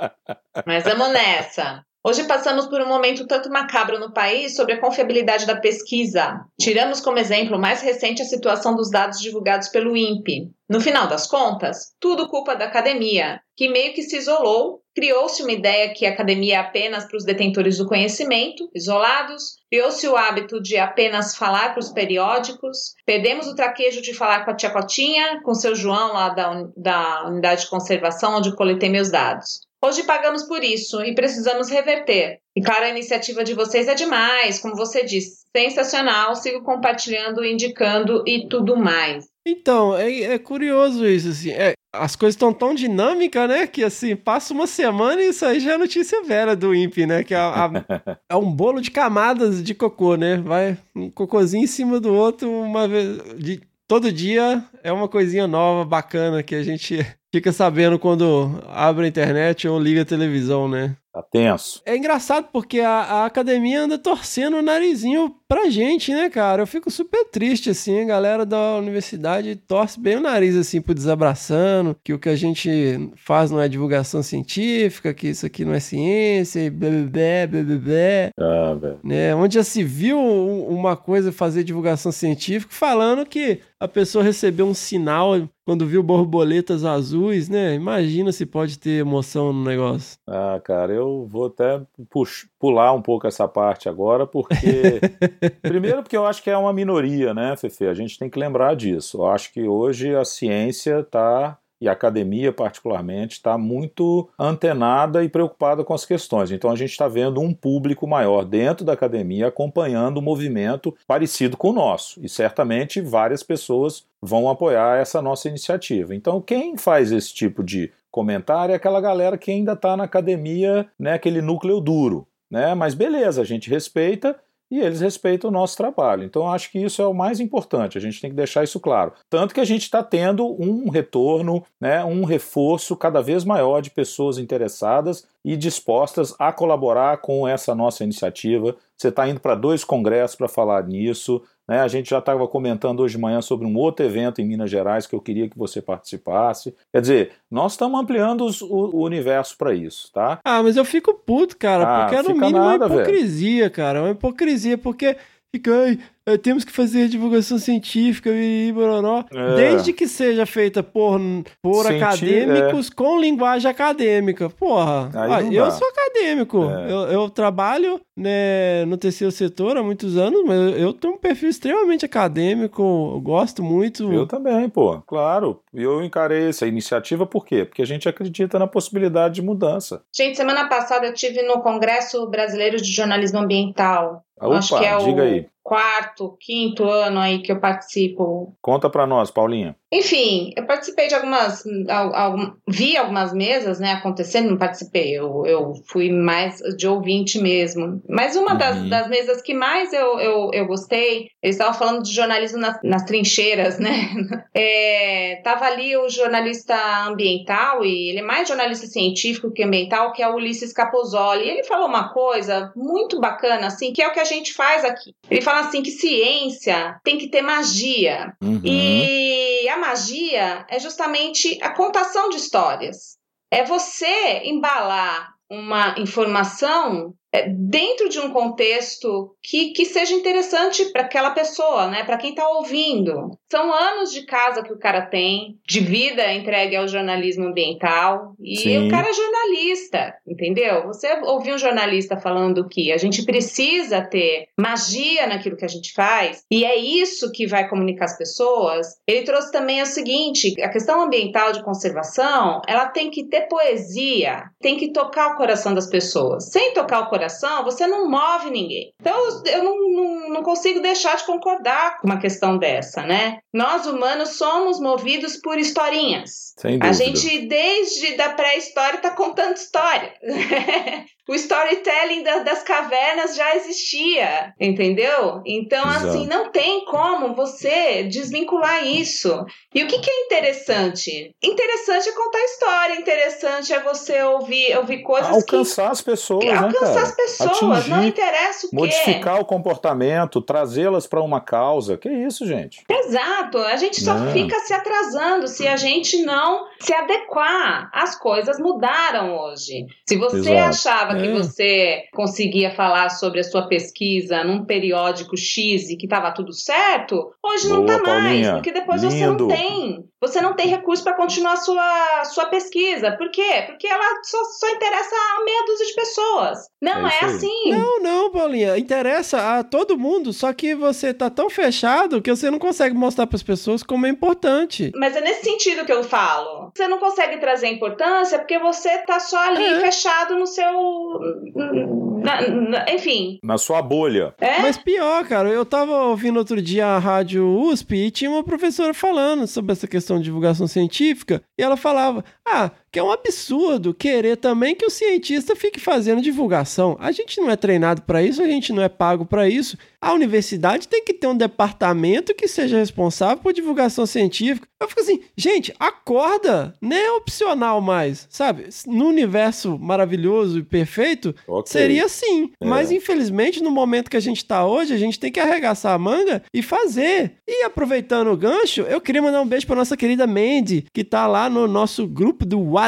Mas vamos nessa. Hoje passamos por um momento tanto macabro no país sobre a confiabilidade da pesquisa. Tiramos como exemplo mais recente a situação dos dados divulgados pelo INPE. No final das contas, tudo culpa da academia, que meio que se isolou, criou-se uma ideia que a academia é apenas para os detentores do conhecimento, isolados, criou-se o hábito de apenas falar para os periódicos, perdemos o traquejo de falar com a tia Cotinha, com seu João lá da, da unidade de conservação onde coletei meus dados. Hoje pagamos por isso e precisamos reverter. E claro, a iniciativa de vocês é demais, como você disse, sensacional. Sigo compartilhando, indicando e tudo mais. Então, é, é curioso isso, assim. é, as coisas estão tão dinâmicas, né? Que assim, passa uma semana e isso aí já é notícia velha do INPE, né? Que é, a- a- é um bolo de camadas de cocô, né? Vai um cocôzinho em cima do outro, uma vez. De, todo dia é uma coisinha nova, bacana, que a gente fica sabendo quando abre a internet ou liga a televisão, né? Tá tenso. É engraçado porque a, a academia anda torcendo o narizinho pra gente, né, cara? Eu fico super triste, assim, a galera da universidade torce bem o nariz, assim, pro desabraçando, que o que a gente faz não é divulgação científica, que isso aqui não é ciência, e blá, blá, blá, blá, blá, Ah, velho. né? Onde já se viu um- uma coisa fazer divulgação científica falando que a pessoa recebeu um sinal quando viu borboletas azuis, né? Imagina se pode ter emoção no negócio. Ah, cara, eu vou até pux- pular um pouco essa parte agora, porque. Primeiro, porque eu acho que é uma minoria, né, Fefe? A gente tem que lembrar disso. Eu acho que hoje a ciência está. E a academia, particularmente, está muito antenada e preocupada com as questões. Então, a gente está vendo um público maior dentro da academia acompanhando um movimento parecido com o nosso. E certamente várias pessoas vão apoiar essa nossa iniciativa. Então, quem faz esse tipo de comentário é aquela galera que ainda está na academia, né, aquele núcleo duro. Né? Mas beleza, a gente respeita e eles respeitam o nosso trabalho. Então, acho que isso é o mais importante, a gente tem que deixar isso claro. Tanto que a gente está tendo um retorno, né, um reforço cada vez maior de pessoas interessadas e dispostas a colaborar com essa nossa iniciativa. Você está indo para dois congressos para falar nisso. Né? A gente já estava comentando hoje de manhã sobre um outro evento em Minas Gerais que eu queria que você participasse. Quer dizer, nós estamos ampliando os- o, o universo para isso, tá? Ah, mas eu fico puto, cara, Ah, porque é no mínimo nada, uma hipocrisia, cara. É uma hipocrisia, porque fica, temos que fazer divulgação científica e bororó. É. Desde que seja feita por, por Cienti- acadêmicos com linguagem acadêmica. Porra, ah, eu sou acadêmico. É. Eu, eu trabalho né, no terceiro setor há muitos anos, mas eu, eu tenho um perfil extremamente acadêmico, eu gosto muito. Eu também, pô, claro. E eu encarei essa iniciativa por quê? Porque a gente acredita na possibilidade de mudança. Gente, semana passada eu tive no Congresso Brasileiro de Jornalismo Ambiental. Opa, Acho que é diga o aí. Quarto, quinto ano aí que eu participo. Conta pra nós, Paulinha. Enfim, eu participei de algumas. al- algum- vi algumas mesas né, acontecendo, não participei, eu, eu fui mais de ouvinte mesmo. Mas uma das, Uhum. das mesas que mais eu, eu, eu gostei, eles estavam falando de jornalismo nas, nas trincheiras, né? É, tava ali o jornalista ambiental, e ele é mais jornalista científico que ambiental, que é o Ulisses Capozoli. E ele falou uma coisa muito bacana, assim, que é o que a gente faz aqui. Ele fala assim que ciência tem que ter magia. Uhum. E a magia é justamente a contação de histórias. É você embalar uma informação dentro de um contexto que, que seja interessante para aquela pessoa, né? Para quem está ouvindo. São anos de casa que o cara tem, de vida entregue ao jornalismo ambiental. E Sim. o cara é jornalista, entendeu? Você ouvir um jornalista falando que a gente precisa ter magia naquilo que a gente faz, e é isso que vai comunicar as pessoas. Ele trouxe também o seguinte: a questão ambiental de conservação, ela tem que ter poesia, tem que tocar o coração das pessoas. Sem tocar o coração, você não move ninguém. Então, eu não, não, não consigo deixar de concordar com uma questão dessa, né? Nós humanos somos movidos por historinhas. A gente, desde da pré-história, está contando história. o storytelling da, das cavernas já existia, entendeu? Então, Exato. assim, não tem como você desvincular isso. E o que, que é interessante? Interessante é contar história, interessante é você ouvir, ouvir coisas Alcançar as pessoas, que. né, Alcançar cara? as pessoas, Atingir, não interessa o quê. Modificar o comportamento, trazê-las para uma causa. Que isso, gente? Exato, a gente só fica se atrasando se a gente não se adequar. As coisas mudaram hoje. Se você Exato. achava que É. você conseguia falar sobre a sua pesquisa num periódico X e que estava tudo certo, hoje não Boa, tá mais, Paulinha. porque depois você Lindo. não tem. Você não tem recurso para continuar a sua, sua pesquisa. Por quê? Porque ela só, só interessa a meia dúzia de pessoas. Não É é, assim. Não, não, Paulinha. Interessa a todo mundo, só que você tá tão fechado que você não consegue mostrar pras pessoas como é importante. Mas é nesse sentido que eu falo. Você não consegue trazer importância porque você tá só ali É. fechado no seu. Na- na- enfim. Na sua bolha. É? Mas pior, cara, eu tava ouvindo outro dia a rádio USP e tinha uma professora falando sobre essa questão de divulgação científica e ela falava: ah, que é um absurdo querer também que o cientista fique fazendo divulgação. A gente não é treinado para isso, a gente não é pago para isso. A universidade tem que ter um departamento que seja responsável por divulgação científica. Eu fico assim, gente, acorda, nem é opcional mais, sabe? No universo maravilhoso e perfeito, Ok. seria assim. É. Mas infelizmente, no momento que a gente tá hoje, a gente tem que arregaçar a manga e fazer. E aproveitando o gancho, eu queria mandar um beijo pra nossa querida Mandy, que tá lá no nosso grupo do WhatsApp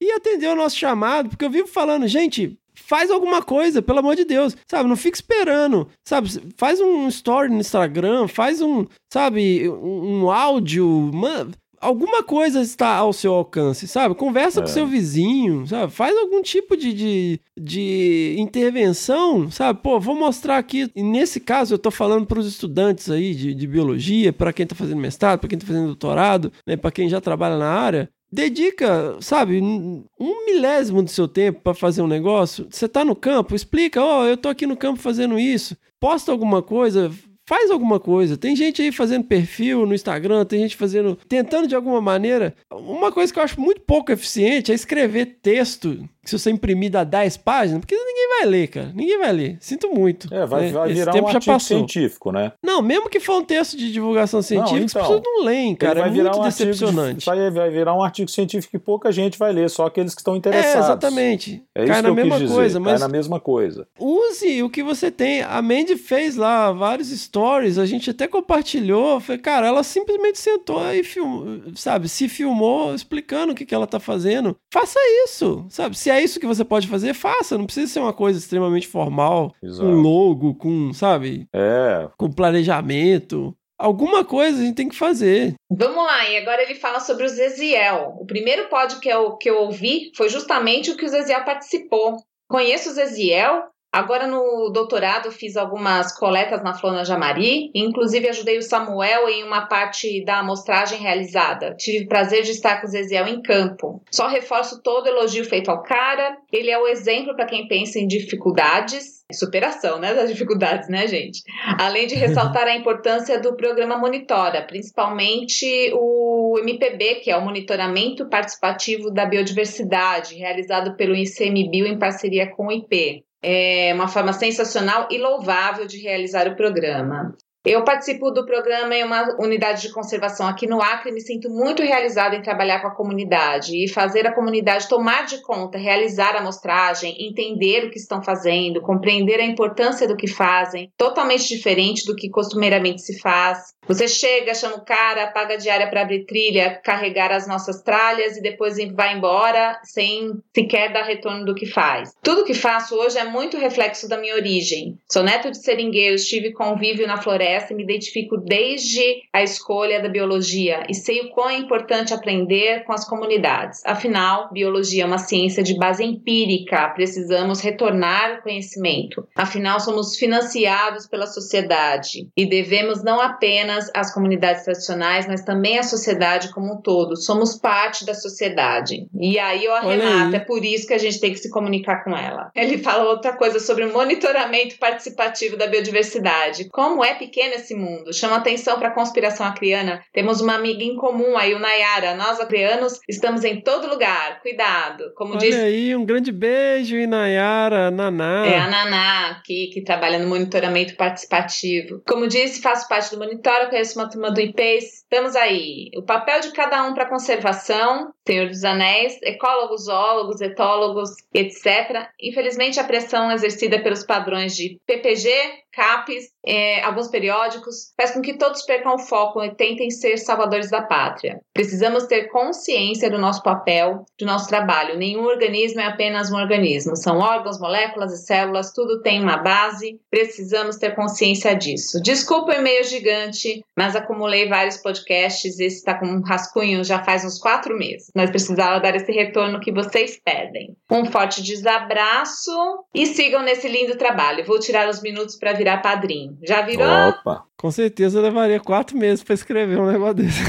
e atendeu o nosso chamado, porque eu vivo falando, gente, faz alguma coisa, pelo amor de Deus, sabe? Não fica esperando, sabe? Faz um story no Instagram, faz um, sabe, um, um áudio, mano. Alguma coisa está ao seu alcance, sabe? Conversa É. com seu vizinho, sabe? Faz algum tipo de, de, de intervenção, sabe? Pô, vou mostrar aqui. E nesse caso, eu tô falando para os estudantes aí de, de biologia, para quem tá fazendo mestrado, para quem tá fazendo doutorado, né? Para quem já trabalha na área. Dedica, sabe, um milésimo do seu tempo para fazer um negócio. Você tá no campo, explica, ó, eu tô aqui no campo fazendo isso. Posta alguma coisa, faz alguma coisa. Tem gente aí fazendo perfil no Instagram, tem gente fazendo, tentando de alguma maneira. Uma coisa que eu acho muito pouco eficiente é escrever texto. Se você imprimir dá 10 páginas, porque ninguém vai ler, cara. Ninguém vai ler. Sinto muito. É, vai, né? vai virar tempo um já artigo passou. científico, né? Não, mesmo que for um texto de divulgação científica, as então, pessoas não leem, cara. Ele vai É virar muito um de- decepcionante. Vai virar um artigo científico que pouca gente vai ler, só aqueles que estão É, interessados. exatamente. É isso Cai que na eu mesma quis dizer. coisa, Cai mas na mesma coisa. use o que você tem. A Mandy fez lá vários stories, a gente até compartilhou. Foi, cara, ela simplesmente sentou e filmou, sabe, se filmou explicando o que, que ela tá fazendo. Faça isso, sabe? Se é isso que você pode fazer, faça. Não precisa ser uma coisa extremamente formal, Exato. com logo, com, sabe, É, com planejamento. Alguma coisa a gente tem que fazer. Vamos lá, e agora ele fala sobre o Zeziel. O primeiro pod que eu, que eu ouvi foi justamente o que o Zeziel participou. Conheço o Zeziel, agora no doutorado fiz algumas coletas na Flona Jamari, inclusive ajudei o Samuel em uma parte da amostragem realizada. Tive o prazer de estar com o Zeziel em campo. Só reforço todo o elogio feito ao cara, ele é o exemplo para quem pensa em dificuldades. Superação, né, das dificuldades, né, gente? Além de ressaltar a importância do programa Monitora, principalmente o MPB, que é o Monitoramento Participativo da Biodiversidade, realizado pelo ICMBio em parceria com o IP. É uma forma sensacional e louvável de realizar o programa. Eu participo do programa em uma unidade de conservação aqui no Acre e me sinto muito realizada em trabalhar com a comunidade e fazer a comunidade tomar de conta, realizar a amostragem, entender o que estão fazendo, compreender a importância do que fazem, totalmente diferente do que costumeiramente se faz. Você chega, chama o cara, paga diária para abrir trilha, carregar as nossas tralhas e depois vai embora sem sequer dar retorno do que faz. Tudo que faço hoje é muito reflexo da minha origem. Sou neto de seringueiros, tive convívio na floresta e me identifico desde a escolha da biologia e sei o quão é importante aprender com as comunidades. Afinal, biologia é uma ciência de base empírica, precisamos retornar o conhecimento. Afinal, somos financiados pela sociedade e devemos não apenas às comunidades tradicionais, mas também à sociedade como um todo. Somos parte da sociedade. E aí Olha arremato, aí. é por isso que a gente tem que se comunicar com ela. Ele fala outra coisa sobre monitoramento participativo da biodiversidade. Como é pequeno pequeno esse mundo. Chama atenção para a conspiração acriana. Temos uma amiga em comum aí, o Nayara. Nós, acrianos, estamos em todo lugar. Cuidado. Como Olha disse. aí, um grande beijo, Inayara, Naná. É a Naná aqui, que trabalha no monitoramento participativo. Como disse, faço parte do Monitora, conheço uma turma do IPES. Estamos aí. O papel de cada um para a conservação, Senhor dos Anéis, ecólogos, zoólogos, etólogos, etc. Infelizmente, a pressão exercida pelos padrões de PPG, CAPES, é, alguns periódicos, faz com que todos percam o foco e tentem ser salvadores da pátria. Precisamos ter consciência do nosso papel, do nosso trabalho. Nenhum organismo é apenas um organismo. São órgãos, moléculas e células, tudo tem uma base. Precisamos ter consciência disso. Desculpa o e-mail gigante, mas acumulei vários podcasts. Esse está com um rascunho já faz uns quatro meses. Nós precisávamos dar esse retorno que vocês pedem. Um forte desabraço e sigam nesse lindo trabalho. Vou tirar os minutos para virar padrinho. Já virou? Opa! Com certeza eu levaria quatro meses para escrever um negócio desse.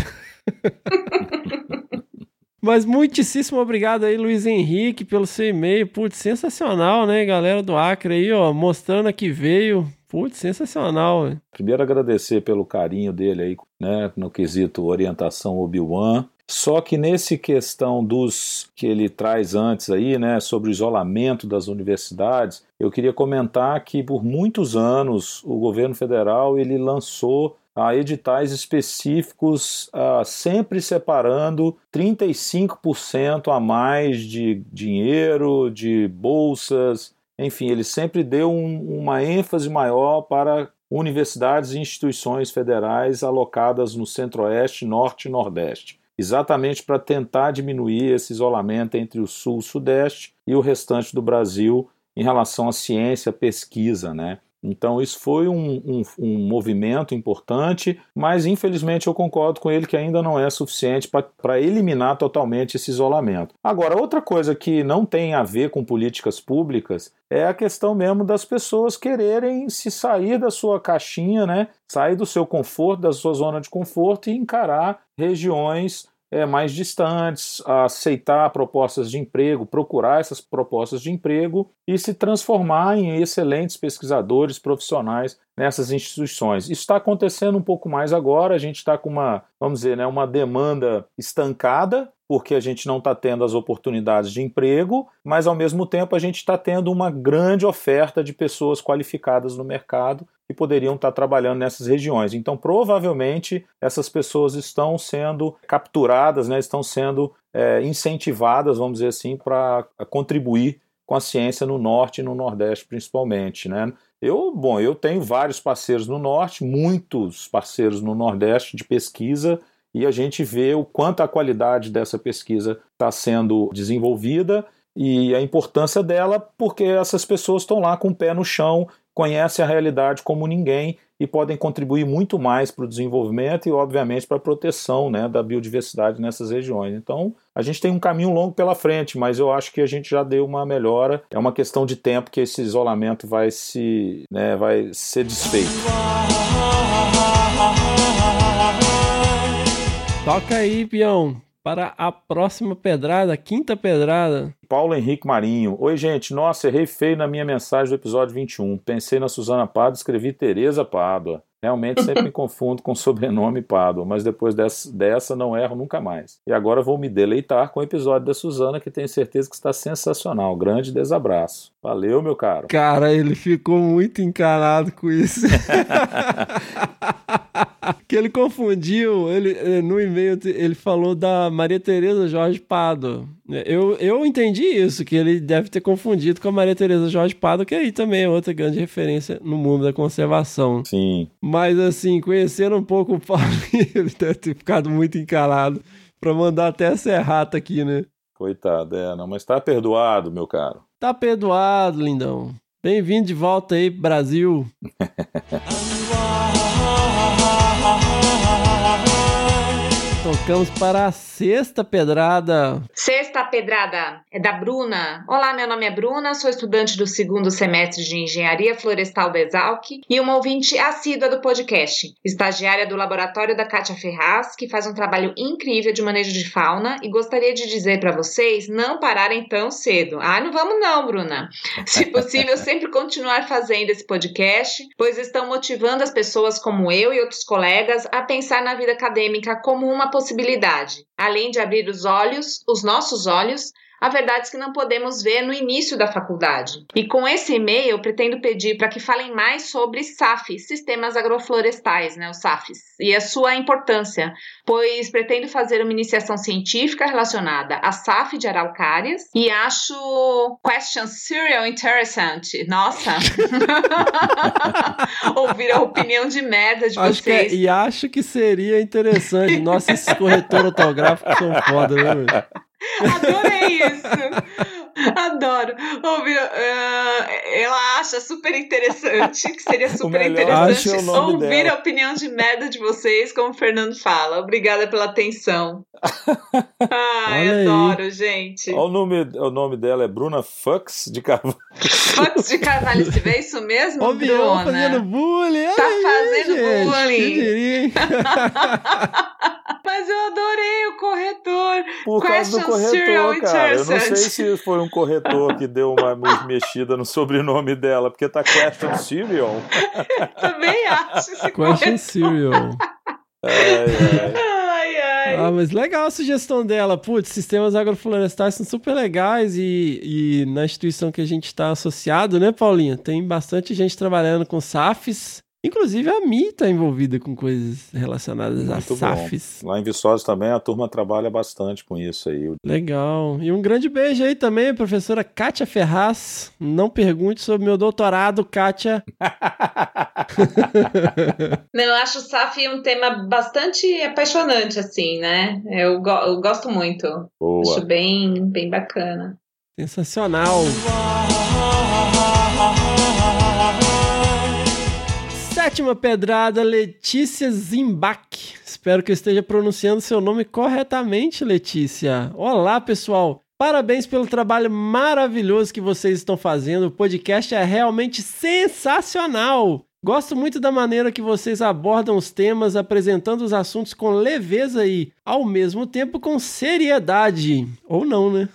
Mas muitíssimo obrigado aí, Luiz Henrique, pelo seu e-mail. Putz, sensacional, né, galera do Acre aí, ó, mostrando que veio. Putz, sensacional. Véio. Primeiro agradecer pelo carinho dele aí, né, no quesito orientação Obi-Wan. Só que nesse questão dos que ele traz antes aí, né, sobre o isolamento das universidades, eu queria comentar que por muitos anos o governo federal ele lançou a editais específicos, uh, sempre separando 35% a mais de dinheiro, de bolsas, enfim, ele sempre deu um, uma ênfase maior para universidades e instituições federais alocadas no Centro-Oeste, Norte e Nordeste, exatamente para tentar diminuir esse isolamento entre o Sul o Sudeste e o restante do Brasil em relação à ciência, pesquisa, né? Então, isso foi um, um, um, movimento importante, mas infelizmente eu concordo com ele que ainda não é suficiente para eliminar totalmente esse isolamento. Agora, outra coisa que não tem a ver com políticas públicas é a questão mesmo das pessoas quererem se sair da sua caixinha, né? sair do seu conforto, da sua zona de conforto e encarar regiões é, mais distantes, aceitar propostas de emprego, procurar essas propostas de emprego e se transformar em excelentes pesquisadores profissionais nessas instituições. Isso está acontecendo um pouco mais agora, a gente está com uma, vamos dizer, né, uma demanda estancada, porque a gente não está tendo as oportunidades de emprego, mas ao mesmo tempo a gente está tendo uma grande oferta de pessoas qualificadas no mercado que poderiam estar trabalhando nessas regiões. Então, provavelmente, essas pessoas estão sendo capturadas, né, estão sendo é, incentivadas, vamos dizer assim, para contribuir com a ciência no norte e no nordeste, principalmente. Né? Eu, bom, eu tenho vários parceiros no norte, muitos parceiros no nordeste de pesquisa, e a gente vê o quanto a qualidade dessa pesquisa está sendo desenvolvida e a importância dela, porque essas pessoas estão lá com o pé no chão, conhecem a realidade como ninguém e podem contribuir muito mais para o desenvolvimento e, obviamente, para a proteção né, da biodiversidade nessas regiões. Então, a gente tem um caminho longo pela frente, mas eu acho que a gente já deu uma melhora. É uma questão de tempo que esse isolamento vai se, né, vai ser desfeito. Toca aí, peão para a próxima pedrada, quinta pedrada. Paulo Henrique Marinho. Oi, gente. Nossa, errei feio na minha mensagem do episódio 21. Pensei na Suzana Pádua, escrevi Tereza Pádua. Realmente sempre me confundo com o sobrenome Pádua, mas depois dessa, dessa não erro nunca mais. E agora vou me deleitar com o episódio da Suzana, que tenho certeza que está sensacional. Grande desabraço. Valeu, meu caro. Cara, ele ficou muito encanado com isso. que ele confundiu, ele, eh, no e-mail ele falou da Maria Tereza Jorge Pado. Eu, eu entendi isso, que ele deve ter confundido com a Maria Tereza Jorge Pado, que aí também é outra grande referência no mundo da conservação. Sim. Mas assim, conhecendo um pouco o Paulo, ele deve ter ficado muito encalado para mandar até essa errata aqui, né? Coitado, é, não, mas tá perdoado, meu caro. Tá perdoado, lindão. Bem-vindo de volta aí, Brasil. ficamos para a sexta pedrada. Sexta pedrada é da Bruna. Olá, meu nome é Bruna, sou estudante do segundo semestre de Engenharia Florestal da Exalc e uma ouvinte assídua do podcast. Estagiária do laboratório da Kátia Ferraz, que faz um trabalho incrível de manejo de fauna e gostaria de dizer para vocês não pararem tão cedo. Ah, não vamos não, Bruna. Se possível, sempre continuar fazendo esse podcast, pois estão motivando as pessoas como eu e outros colegas a pensar na vida acadêmica como uma possibilidade, além de abrir os olhos, os nossos olhos, a verdades que não podemos ver no início da faculdade. E com esse e-mail, eu pretendo pedir para que falem mais sobre SAF, Sistemas Agroflorestais, né, os SAFs, e a sua importância, pois pretendo fazer uma iniciação científica relacionada à SAF de araucárias e acho question serial interessante. Nossa! Ouvir a opinião de merda de Acho que é- vocês. e acho que seria interessante. Nossa, esses corretores ortográficos são foda, né, velho? Adorei isso. Adoro. Ouvir, ah, ela acha super interessante, que seria super interessante ouvir dela. a opinião de merda de vocês, como o Fernando fala. Obrigada pela atenção. Ai, Olha aí. adoro, gente. Olha o nome, o nome dela é Bruna Fux de Carvalho. Fox de Carvalho, se vê isso mesmo, Ô, Bion Bruna? fazendo bullying. Tá aí, fazendo gente, bullying. Mas eu adorei o corretor. Por causa do corretor, cara. Eu não sei se foi um corretor que deu uma me- mexida no sobrenome dela, porque tá Question Serial. Também acho esse Question. Serial. Ai, ai. Ai, ai. Ah, mas legal a sugestão dela. Putz, sistemas agroflorestais são super legais e, e na instituição que a gente está associado, né, Paulinha? Tem bastante gente trabalhando com SAFs. Inclusive a Mi está envolvida com coisas relacionadas Muito a bom. SAFs. Lá em Viçosa também a turma trabalha bastante com isso aí. Legal. E um grande beijo aí também, professora Kátia Ferraz. Não pergunte sobre meu doutorado, Kátia. Não, eu acho o SAF um tema bastante apaixonante, assim, né? Eu, go- eu gosto muito. Acho Boa. bem, bem bacana. Sensacional. Sétima pedrada, Letícia Zimbach. Espero que eu esteja pronunciando seu nome corretamente, Letícia. Olá, pessoal. Parabéns pelo trabalho maravilhoso que vocês estão fazendo. O podcast é realmente sensacional. Gosto muito da maneira que vocês abordam os temas, apresentando os assuntos com leveza e, ao mesmo tempo, com seriedade. Ou não, né?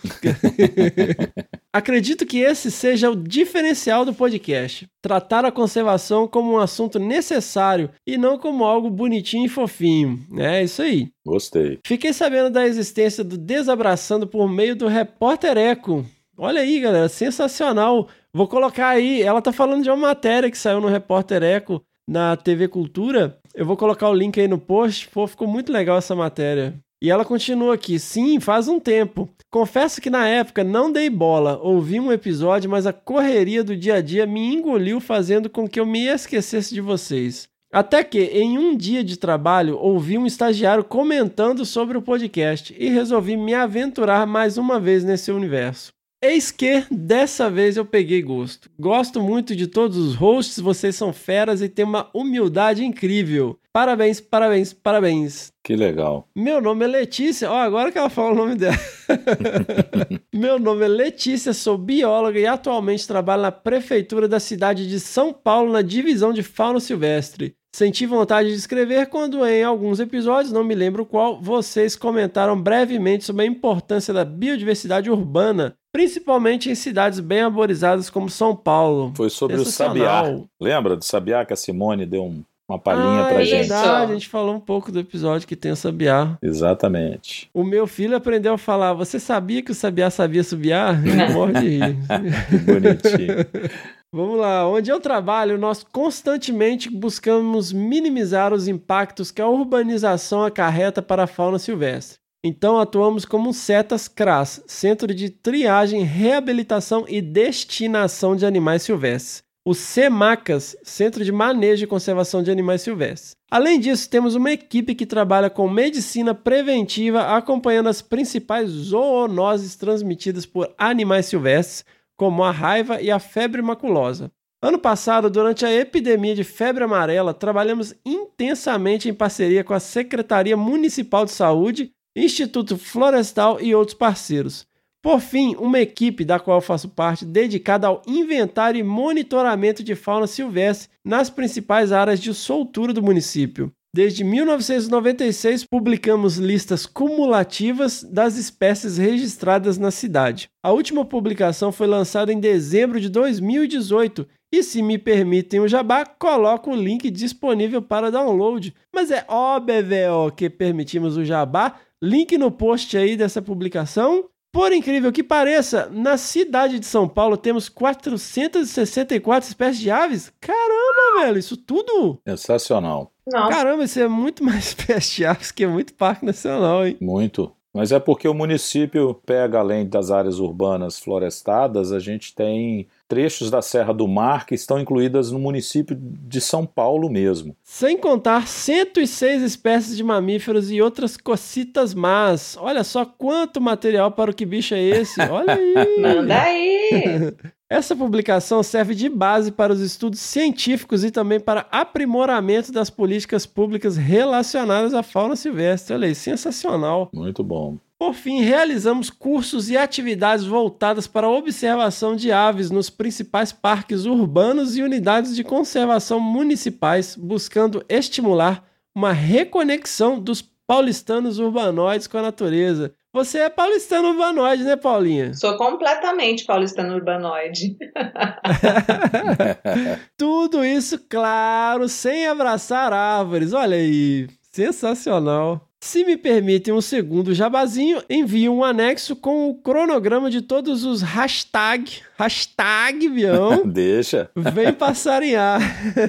Acredito que esse seja o diferencial do podcast. Tratar a conservação como um assunto necessário e não como algo bonitinho e fofinho. É isso aí. Gostei. Fiquei sabendo da existência do Desabraçando por meio do Repórter Eco. Olha aí, galera, sensacional. Vou colocar aí, ela tá falando de uma matéria que saiu no Repórter Eco na TV Cultura. Eu vou colocar o link aí no post. Pô, ficou muito legal essa matéria. E ela continua aqui. Sim, faz um tempo. Confesso que na época não dei bola, ouvi um episódio, mas a correria do dia a dia me engoliu, fazendo com que eu me esquecesse de vocês. Até que, em um dia de trabalho, ouvi um estagiário comentando sobre o podcast e resolvi me aventurar mais uma vez nesse universo. Eis que, dessa vez, eu peguei gosto. Gosto muito de todos os hosts, vocês são feras e têm uma humildade incrível. Parabéns, parabéns, parabéns. Que legal. Meu nome é Letícia. Ó, agora que ela fala o nome dela. Meu nome é Letícia, sou bióloga e atualmente trabalho na prefeitura da cidade de São Paulo, na divisão de fauna silvestre. Senti vontade de escrever quando, em alguns episódios, não me lembro qual, vocês comentaram brevemente sobre a importância da biodiversidade urbana, principalmente em cidades bem arborizadas como São Paulo. Foi sobre o sabiá. Lembra do sabiá que a Simone deu um- uma palhinha ah, pra é gente? verdade, a gente falou um pouco do episódio que tem o sabiá. Exatamente. O meu filho aprendeu a falar: Você sabia que o sabiá sabia subiar? Ele morre de rir. Que bonitinho. Vamos lá. Onde eu trabalho, nós constantemente buscamos minimizar os impactos que a urbanização acarreta para a fauna silvestre. Então atuamos como CETAS CRAS, Centro de Triagem, Reabilitação e Destinação de Animais Silvestres. O CEMACAS, Centro de Manejo e Conservação de Animais Silvestres. Além disso, temos uma equipe que trabalha com medicina preventiva, acompanhando as principais zoonoses transmitidas por animais silvestres, como a raiva e a febre maculosa. Ano passado, durante a epidemia de febre amarela, trabalhamos intensamente em parceria com a Secretaria Municipal de Saúde, Instituto Florestal e outros parceiros. Por fim, uma equipe da qual faço parte dedicada ao inventário e monitoramento de fauna silvestre nas principais áreas de soltura do município. Desde 1996, publicamos listas cumulativas das espécies registradas na cidade. A última publicação foi lançada em dezembro de 2018 e, se me permitem o jabá, coloco o link disponível para download. Mas é óbvio que permitimos o jabá. Link no post aí dessa publicação. Por incrível que pareça, na cidade de São Paulo temos 464 espécies de aves. Caramba, velho, isso tudo? Sensacional. Não. Caramba, isso é muito mais espécies de aves que muito parque nacional, hein? Muito. Mas é porque o município pega, além das áreas urbanas florestadas, a gente tem trechos da Serra do Mar que estão incluídas no município de São Paulo mesmo. Sem contar 106 espécies de mamíferos e outras cocitas más. Olha só quanto material para o que bicho é esse. Olha aí. Manda aí. Essa publicação serve de base para os estudos científicos e também para aprimoramento das políticas públicas relacionadas à fauna silvestre. Olha aí, sensacional. Muito bom. Por fim, realizamos cursos e atividades voltadas para a observação de aves nos principais parques urbanos e unidades de conservação municipais, buscando estimular uma reconexão dos paulistanos urbanoides com a natureza. Você é paulistano urbanoide, né, Paulinha? Sou completamente paulistano urbanoide. Tudo isso, claro, sem abraçar árvores. Olha aí, sensacional. Se me permitem um segundo jabazinho, envio um anexo com o cronograma de todos os hashtag, hashtag, Bião, Deixa. vem passarinhar.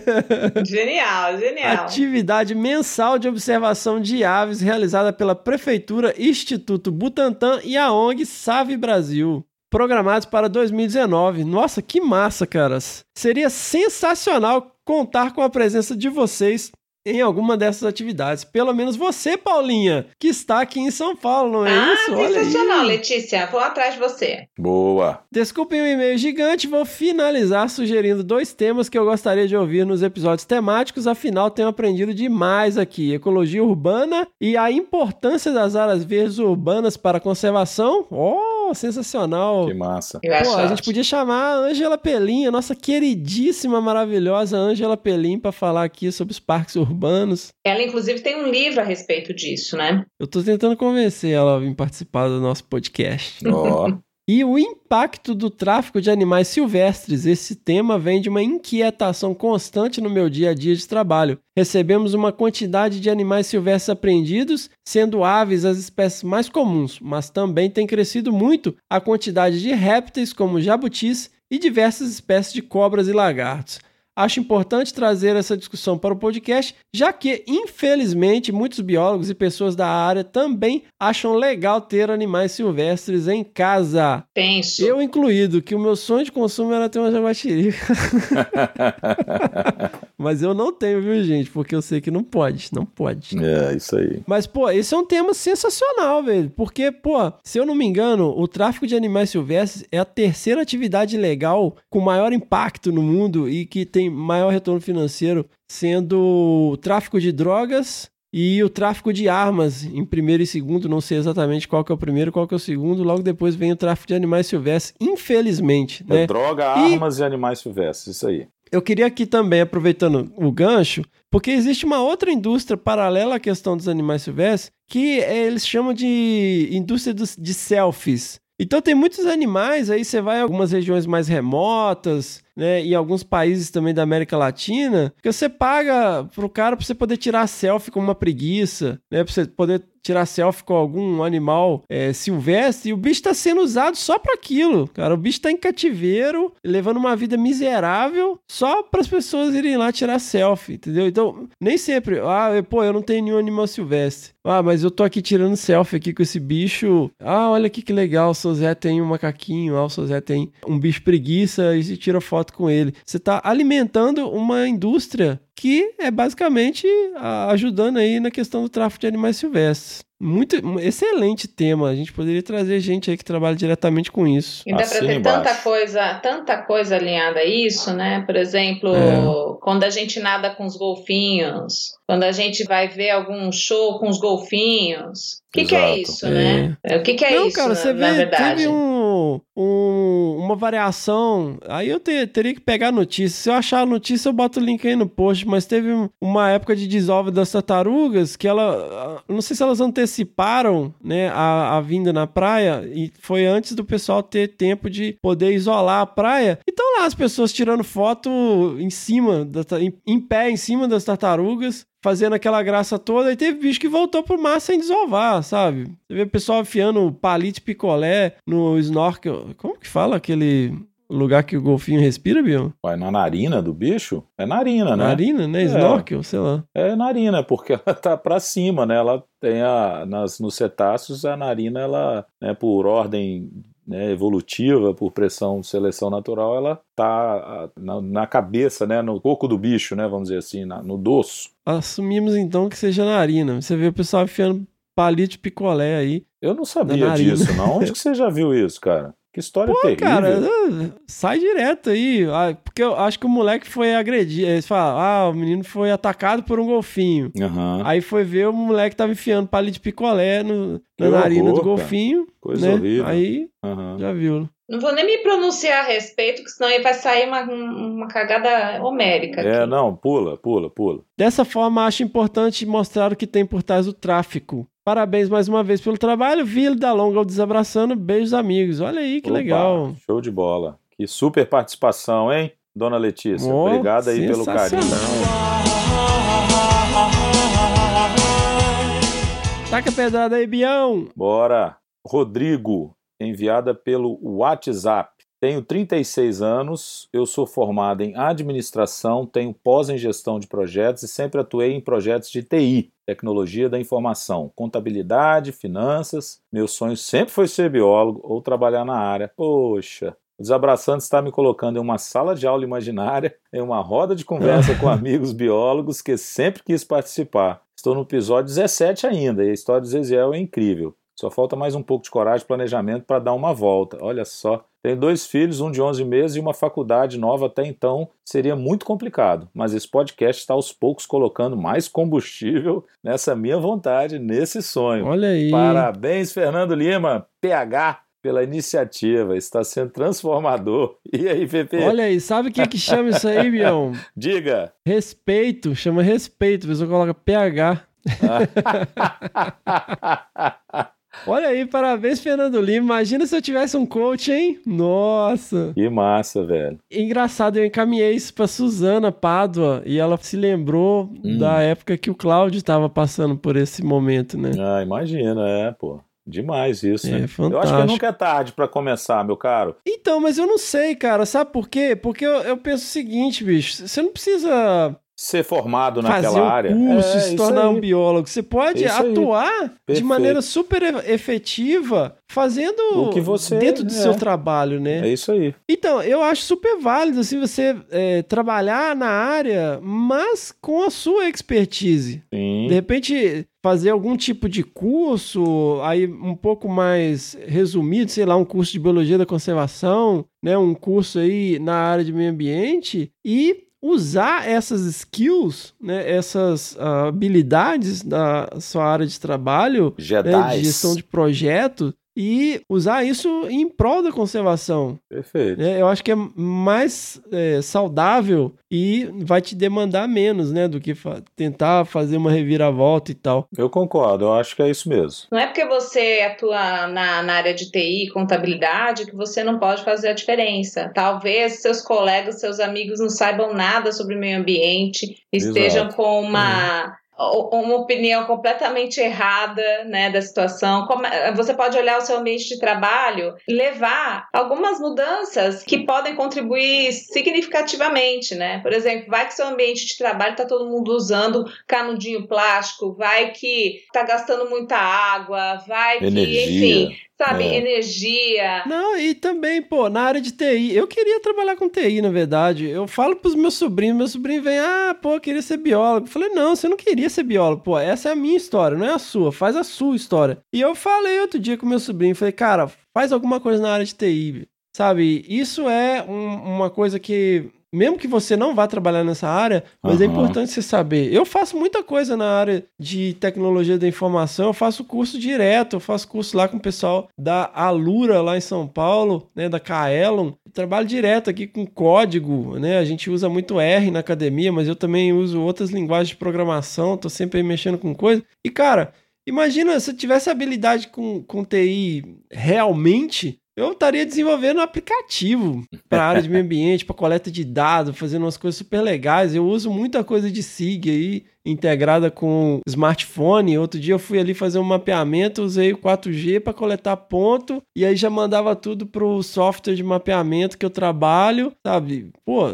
Genial, genial. Atividade mensal de observação de aves realizada pela Prefeitura, Instituto Butantan e a ONG Save Brasil. Programados para 2019. Nossa, que massa, caras! Seria sensacional contar com a presença de vocês em alguma dessas atividades. Pelo menos você, Paulinha, que está aqui em São Paulo, não é ah, isso? Olha aí. sensacional, Letícia. Vou atrás de você. Boa. Desculpem o e-mail gigante, vou finalizar sugerindo dois temas que eu gostaria de ouvir nos episódios temáticos, afinal tenho aprendido demais aqui: ecologia urbana e a importância das áreas verdes urbanas para a conservação. Oh, sensacional! Que massa. Pô, a gente podia chamar a Ângela Pelim, a nossa queridíssima, maravilhosa Ângela Pelim, para falar aqui sobre os parques urbanos. Ela, inclusive, tem um livro a respeito disso, né? Eu tô tentando convencer ela a vir participar do nosso podcast. Ó, E o impacto do tráfico de animais silvestres. Esse tema vem de uma inquietação constante no meu dia a dia de trabalho. Recebemos uma quantidade de animais silvestres apreendidos, sendo aves as espécies mais comuns, mas também tem crescido muito a quantidade de répteis como jabutis e diversas espécies de cobras e lagartos. Acho importante trazer essa discussão para o podcast, já que, infelizmente, muitos biólogos e pessoas da área também acham legal ter animais silvestres em casa. Penso. Eu incluído, que o meu sonho de consumo era ter uma jaguatirica. Mas eu não tenho, viu, gente? Porque eu sei que não pode, não pode. é isso aí. Mas, pô, esse é um tema sensacional, velho. Porque, pô, se eu não me engano, o tráfico de animais silvestres é a terceira atividade legal com maior impacto no mundo e que tem maior retorno financeiro, sendo o tráfico de drogas e o tráfico de armas em primeiro e segundo. Não sei exatamente qual que é o primeiro, qual que é o segundo. Logo depois vem o tráfico de animais silvestres, infelizmente, né? É droga, E- armas e animais silvestres, isso aí. Eu queria aqui também, aproveitando o gancho, porque existe uma outra indústria paralela à questão dos animais silvestres, que é- eles chamam de indústria de selfies. Então tem muitos animais, aí você vai em algumas regiões mais remotas, né, em alguns países também da América Latina, que você paga pro cara pra você poder tirar selfie com uma preguiça, né, pra você poder tirar selfie com algum animal é, silvestre, e o bicho tá sendo usado só para aquilo, cara. O bicho tá em cativeiro, levando uma vida miserável, só para as pessoas irem lá tirar selfie, entendeu? Então, nem sempre, ah, pô, eu não tenho nenhum animal silvestre. Ah, mas eu tô aqui tirando selfie aqui com esse bicho. Ah, olha aqui que legal, o seu Zé tem um macaquinho, ah, o seu Zé tem um bicho preguiça e se tira foto com ele. Você tá alimentando uma indústria que é basicamente ajudando aí na questão do tráfico de animais silvestres. Muito, excelente tema. A gente poderia trazer gente aí que trabalha diretamente com isso. E dá para ter embaixo. tanta coisa, tanta coisa alinhada a isso, né? Por exemplo, É. quando a gente nada com os golfinhos, quando a gente vai ver algum show com os golfinhos. O que, que é isso, né? O que, que é Não, isso, cara, na, você na vê, verdade? teve um, um- uma variação. Aí eu te- teria que pegar a notícia. Se eu achar a notícia, eu boto o link aí no post. Mas teve um- uma época de desova das tartarugas que ela. eu Não sei se elas anteciparam né, a, a vinda na praia e foi antes do pessoal ter tempo de poder isolar a praia. Então lá as pessoas tirando foto em cima, da em, em pé em cima das tartarugas fazendo aquela graça toda, e teve bicho que voltou pro mar sem desovar, sabe? Você vê o pessoal enfiando palito picolé no snorkel. Como que fala aquele lugar que o golfinho respira, Bion? Vai na narina do bicho? É narina, né? Narina, né? Snorkel, sei lá. É narina, porque ela tá pra cima, né? Ela tem a. Nas, nos cetáceos, a narina, ela, né, por ordem né, evolutiva, por pressão de seleção natural, ela tá ah, na, na cabeça, né? No coco do bicho, né? Vamos dizer assim, na- no dorso. Assumimos então que seja narina. Você vê o pessoal enfiando palito de picolé aí. Eu não sabia disso, não. Onde que você já viu isso, cara? Que história Pô, terrível. cara, eh, sai direto aí. Ah, Porque eu acho que o moleque foi agredido. Eles falam, ah, o menino foi atacado por um golfinho. Aham. Aí foi ver o moleque tava enfiando palito de picolé no, na narina do golfinho. Coisa né? horrível. Aí Aham. já viu. Não vou nem me pronunciar a respeito, porque senão aí vai sair uma, uma cagada homérica. É, aqui. não, pula, pula, pula. Dessa forma, acho importante mostrar o que tem por trás do tráfico. Parabéns mais uma vez pelo trabalho. Vila da Longa ao Desabraçando. Beijos, amigos. Olha aí que Opa, legal. Show de bola. Que super participação, hein, dona Letícia? Ó, Obrigado aí pelo carinho. Taca a pedrada aí, Bião. Bora. Rodrigo, enviada pelo WhatsApp. Tenho 36 anos, eu sou formado em administração, tenho pós em gestão de projetos e sempre atuei em projetos de TI, tecnologia da informação, contabilidade, finanças. Meu sonho sempre foi ser biólogo ou trabalhar na área. Poxa, o Desabraçando está me colocando em uma sala de aula imaginária, em uma roda de conversa com amigos biólogos que sempre quis participar. Estou no episódio 17 ainda e a história do Zeziel é incrível. Só falta mais um pouco de coragem e planejamento para dar uma volta. Olha só. Tenho dois filhos, um de 11 meses e uma faculdade nova até então. Seria muito complicado, mas esse podcast está aos poucos colocando mais combustível nessa minha vontade, nesse sonho. Olha aí. Parabéns, Fernando Lima, PH, pela iniciativa. Está sendo transformador. E aí, Pepe? Olha aí, sabe o que que chama isso aí, Bião? Diga. Respeito, chama respeito. A pessoa coloca PH. Olha aí, parabéns, Fernando Lima. Imagina se eu tivesse um coach, hein? Nossa. que massa, velho. Engraçado, eu encaminhei isso pra Suzana Pádua e ela se lembrou Hum. da época que o Cláudio estava passando por esse momento, né? Ah, imagina, é, pô. Demais isso, É, né? Eu fantástico. acho que nunca é tarde para começar, meu caro. Então, mas eu não sei, cara. Sabe por quê? Porque eu, eu penso o seguinte, bicho. Você não precisa Ser formado fazer naquela um área. curso, é, se isso tornar um biólogo. Você pode Isso aí. atuar de maneira super efetiva fazendo O que você- dentro do é. seu trabalho, né? É isso aí. Então, eu acho super válido assim, você é, trabalhar na área, mas com a sua expertise. Sim. De repente, fazer algum tipo de curso, aí um pouco mais resumido, sei lá, um curso de biologia da conservação, né, um curso aí na área de meio ambiente e usar essas skills, né, essas ah, habilidades da sua área de trabalho, né, de gestão de projeto e usar isso em prol da conservação. Perfeito. né? Eu acho que é mais é, saudável e vai te demandar menos, né? Do que fa- tentar fazer uma reviravolta e tal. Eu concordo, eu acho que é isso mesmo. Não é porque você atua na, na área de TI, contabilidade, que você não pode fazer a diferença. Talvez seus colegas, seus amigos não saibam nada sobre meio ambiente, estejam Exato. com uma. Uma opinião completamente errada né, da situação. Como- Você pode olhar o seu ambiente de trabalho levar algumas mudanças que podem contribuir significativamente. Né? Por exemplo, vai que seu ambiente de trabalho está todo mundo usando canudinho plástico, vai que está gastando muita água, vai que, enfim, sabe, É. energia. Não, e também, pô, na área de TI, eu queria trabalhar com TI, na verdade. Eu falo pros meus sobrinhos, meu sobrinho vem, ah, pô, eu queria ser biólogo. Eu falei, não, você não queria ser biólogo, pô, essa é a minha história, não é a sua, faz a sua história. E eu falei outro dia com meu sobrinho, falei, cara, faz alguma coisa na área de TI, sabe? Isso é um- uma coisa que. Mesmo que você não vá trabalhar nessa área, mas é Aham. importante você saber. Eu faço muita coisa na área de tecnologia da informação, eu faço curso direto, eu faço curso lá com o pessoal da Alura lá em São Paulo, né, da Kaelon. Trabalho direto aqui com código, né? A gente usa muito R na academia, mas eu também uso outras linguagens de programação, tô sempre aí mexendo com coisa. E cara, imagina se eu tivesse habilidade com, com TI realmente, eu estaria desenvolvendo um aplicativo para a área de meio ambiente, para coleta de dados, fazendo umas coisas super legais. Eu uso muita coisa de SIG aí, integrada com smartphone. Outro dia eu fui ali fazer um mapeamento, usei o 4G para coletar ponto e aí já mandava tudo pro software de mapeamento que eu trabalho, sabe? Pô,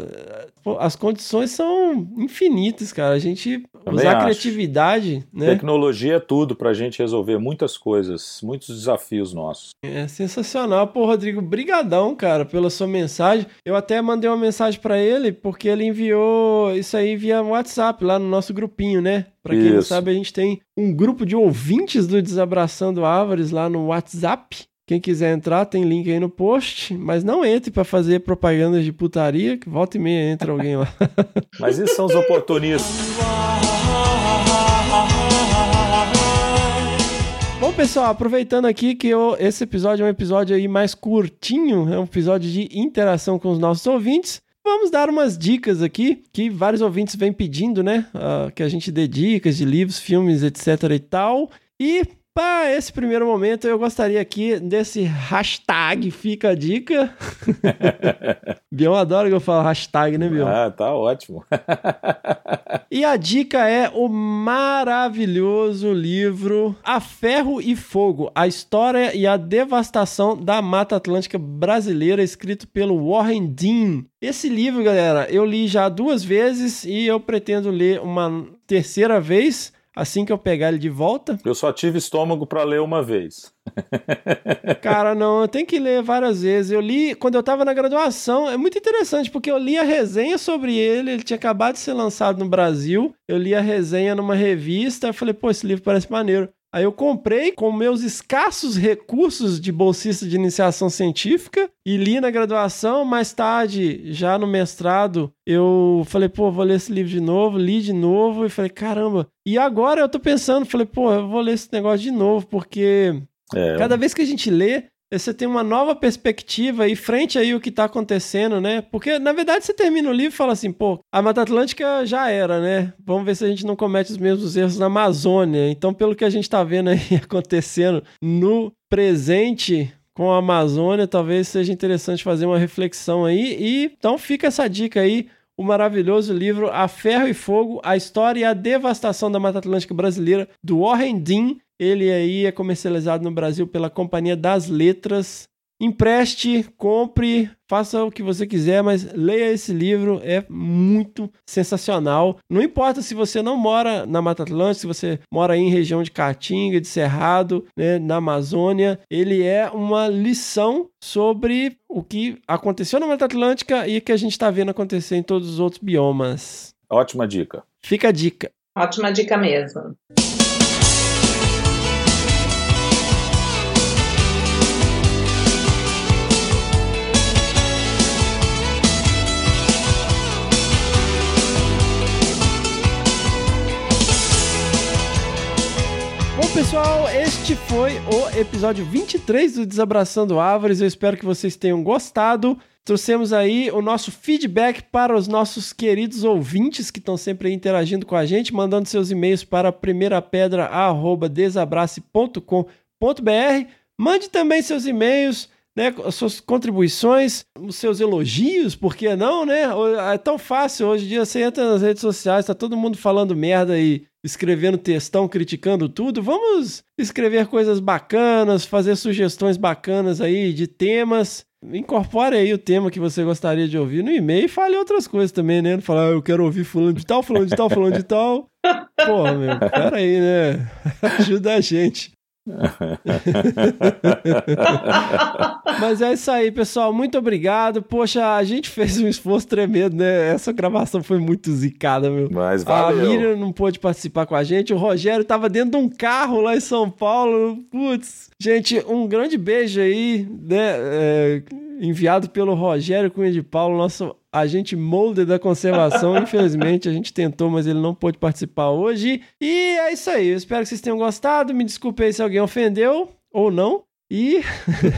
as condições são infinitas, cara. A gente Também usar a acho. criatividade, né? Tecnologia é tudo pra gente resolver muitas coisas, muitos desafios nossos. É sensacional. Pô, Rodrigo, brigadão, cara, pela sua mensagem. Eu até mandei uma mensagem pra ele, porque ele enviou isso aí via WhatsApp, lá no nosso grupinho, né? Pra quem não Isso. sabe, a gente tem um grupo de ouvintes do Desabraçando Árvores lá no WhatsApp. Quem quiser entrar, tem link aí no post, mas não entre pra fazer propaganda de putaria, que volta e meia entra alguém lá. Mas esses são os oportunistas. Bom, pessoal, aproveitando aqui que eu- esse episódio é um episódio aí mais curtinho, é um episódio de interação com os nossos ouvintes. Vamos dar umas dicas aqui que vários ouvintes vêm pedindo, né? Ah, que a gente dê dicas de livros, filmes, etc e tal. E para esse primeiro momento, eu gostaria aqui desse hashtag Fica a Dica. Bion adora que eu falo hashtag, né, Bion? Ah, tá ótimo. E a dica é o maravilhoso livro A Ferro e Fogo: A História e a Devastação da Mata Atlântica Brasileira, escrito pelo Warren Dean. Esse livro, galera, eu li já duas vezes e eu pretendo ler uma terceira vez assim que eu pegar ele de volta. Eu só tive estômago pra ler uma vez. Cara, não, eu tenho que ler várias vezes. Eu li quando eu tava na graduação, é muito interessante, porque eu li a resenha sobre ele, ele tinha acabado de ser lançado no Brasil. Eu li a resenha numa revista, eu falei, pô, esse livro parece maneiro. Aí eu comprei com meus escassos recursos de bolsista de iniciação científica e li na graduação. Mais tarde, já no mestrado, eu falei, pô, vou ler esse livro de novo, li de novo e falei, caramba. E agora eu tô pensando, falei, pô, eu vou ler esse negócio de novo, porque É, Cada vez que a gente lê, você tem uma nova perspectiva e frente aí o que tá acontecendo, né? Porque, na verdade, você termina o livro e fala assim, pô, a Mata Atlântica já era, né? Vamos ver se a gente não comete os mesmos erros na Amazônia. Então, pelo que a gente tá vendo aí acontecendo no presente com a Amazônia, talvez seja interessante fazer uma reflexão aí. E então fica essa dica aí o maravilhoso livro A Ferro e Fogo, a história e a devastação da Mata Atlântica Brasileira, do Warren Dean. Ele aí é comercializado no Brasil pela Companhia das Letras. Empreste, compre, faça o que você quiser, mas leia esse livro, é muito sensacional. Não importa se você não mora na Mata Atlântica, se você mora em região de Caatinga, de Cerrado, né, na Amazônia, ele é uma lição sobre o que aconteceu na Mata Atlântica e que a gente está vendo acontecer em todos os outros biomas. ótima dica. Fica a dica. Ótima dica mesmo. Pessoal, este foi o episódio 23 do Desabraçando Árvores. Eu espero que vocês tenham gostado. Trouxemos aí o nosso feedback para os nossos queridos ouvintes que estão sempre interagindo com a gente, mandando seus e-mails para primeirapedra@desabrace.com.br. Mande também seus e-mails, né, as suas contribuições, os seus elogios, por que não, né? É tão fácil hoje em dia, você entra nas redes sociais, tá todo mundo falando merda aí, escrevendo textão, criticando tudo. Vamos escrever coisas bacanas, fazer sugestões bacanas aí de temas. Incorpore aí o tema que você gostaria de ouvir no e-mail e fale outras coisas também, né? Não falar, ah, eu quero ouvir fulano de tal, fulano de tal, fulano de tal. Porra, meu, pera aí, né? Ajuda a gente. Mas é isso aí, pessoal. Muito obrigado. Poxa, a gente fez um esforço tremendo, né? Essa gravação foi muito zicada, meu. Mas valeu. A Miriam não pôde participar com a gente. O Rogério tava dentro de um carro lá em São Paulo. Putz. Gente, um grande beijo aí, né? É, enviado pelo Rogério Cunha de Paulo, nosso agente molder da conservação. Infelizmente, a gente tentou, mas ele não pôde participar hoje. E é isso aí. Eu espero que vocês tenham gostado. Me desculpe aí se alguém ofendeu ou não. E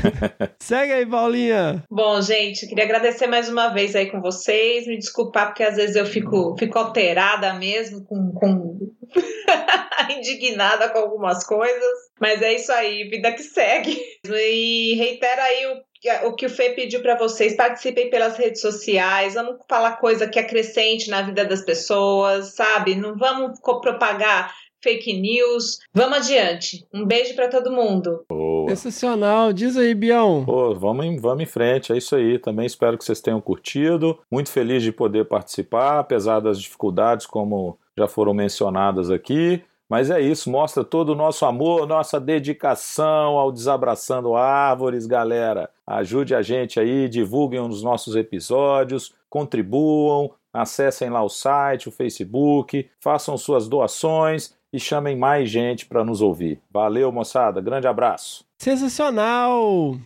segue aí, Paulinha. Bom, gente, queria agradecer mais uma vez aí com vocês. Me desculpar porque às vezes eu fico, fico alterada mesmo, com, com... indignada com algumas coisas. Mas é isso aí, vida que segue. E reitero aí o o que o Fê pediu para vocês, participem pelas redes sociais, vamos falar coisa que acrescente na vida das pessoas, sabe? Não vamos propagar fake news. Vamos adiante. Um beijo para todo mundo. Boa. Sensacional. Diz aí, Bião. Pô, vamos em, vamos em frente, é isso aí. Também espero que vocês tenham curtido. Muito feliz de poder participar, apesar das dificuldades, como já foram mencionadas aqui. Mas é isso, mostra todo o nosso amor, nossa dedicação ao Desabraçando Árvores, galera. Ajude a gente aí, divulguem os nossos episódios, contribuam, acessem lá o site, o Facebook, façam suas doações e chamem mais gente para nos ouvir. Valeu, moçada. Grande abraço. Sensacional!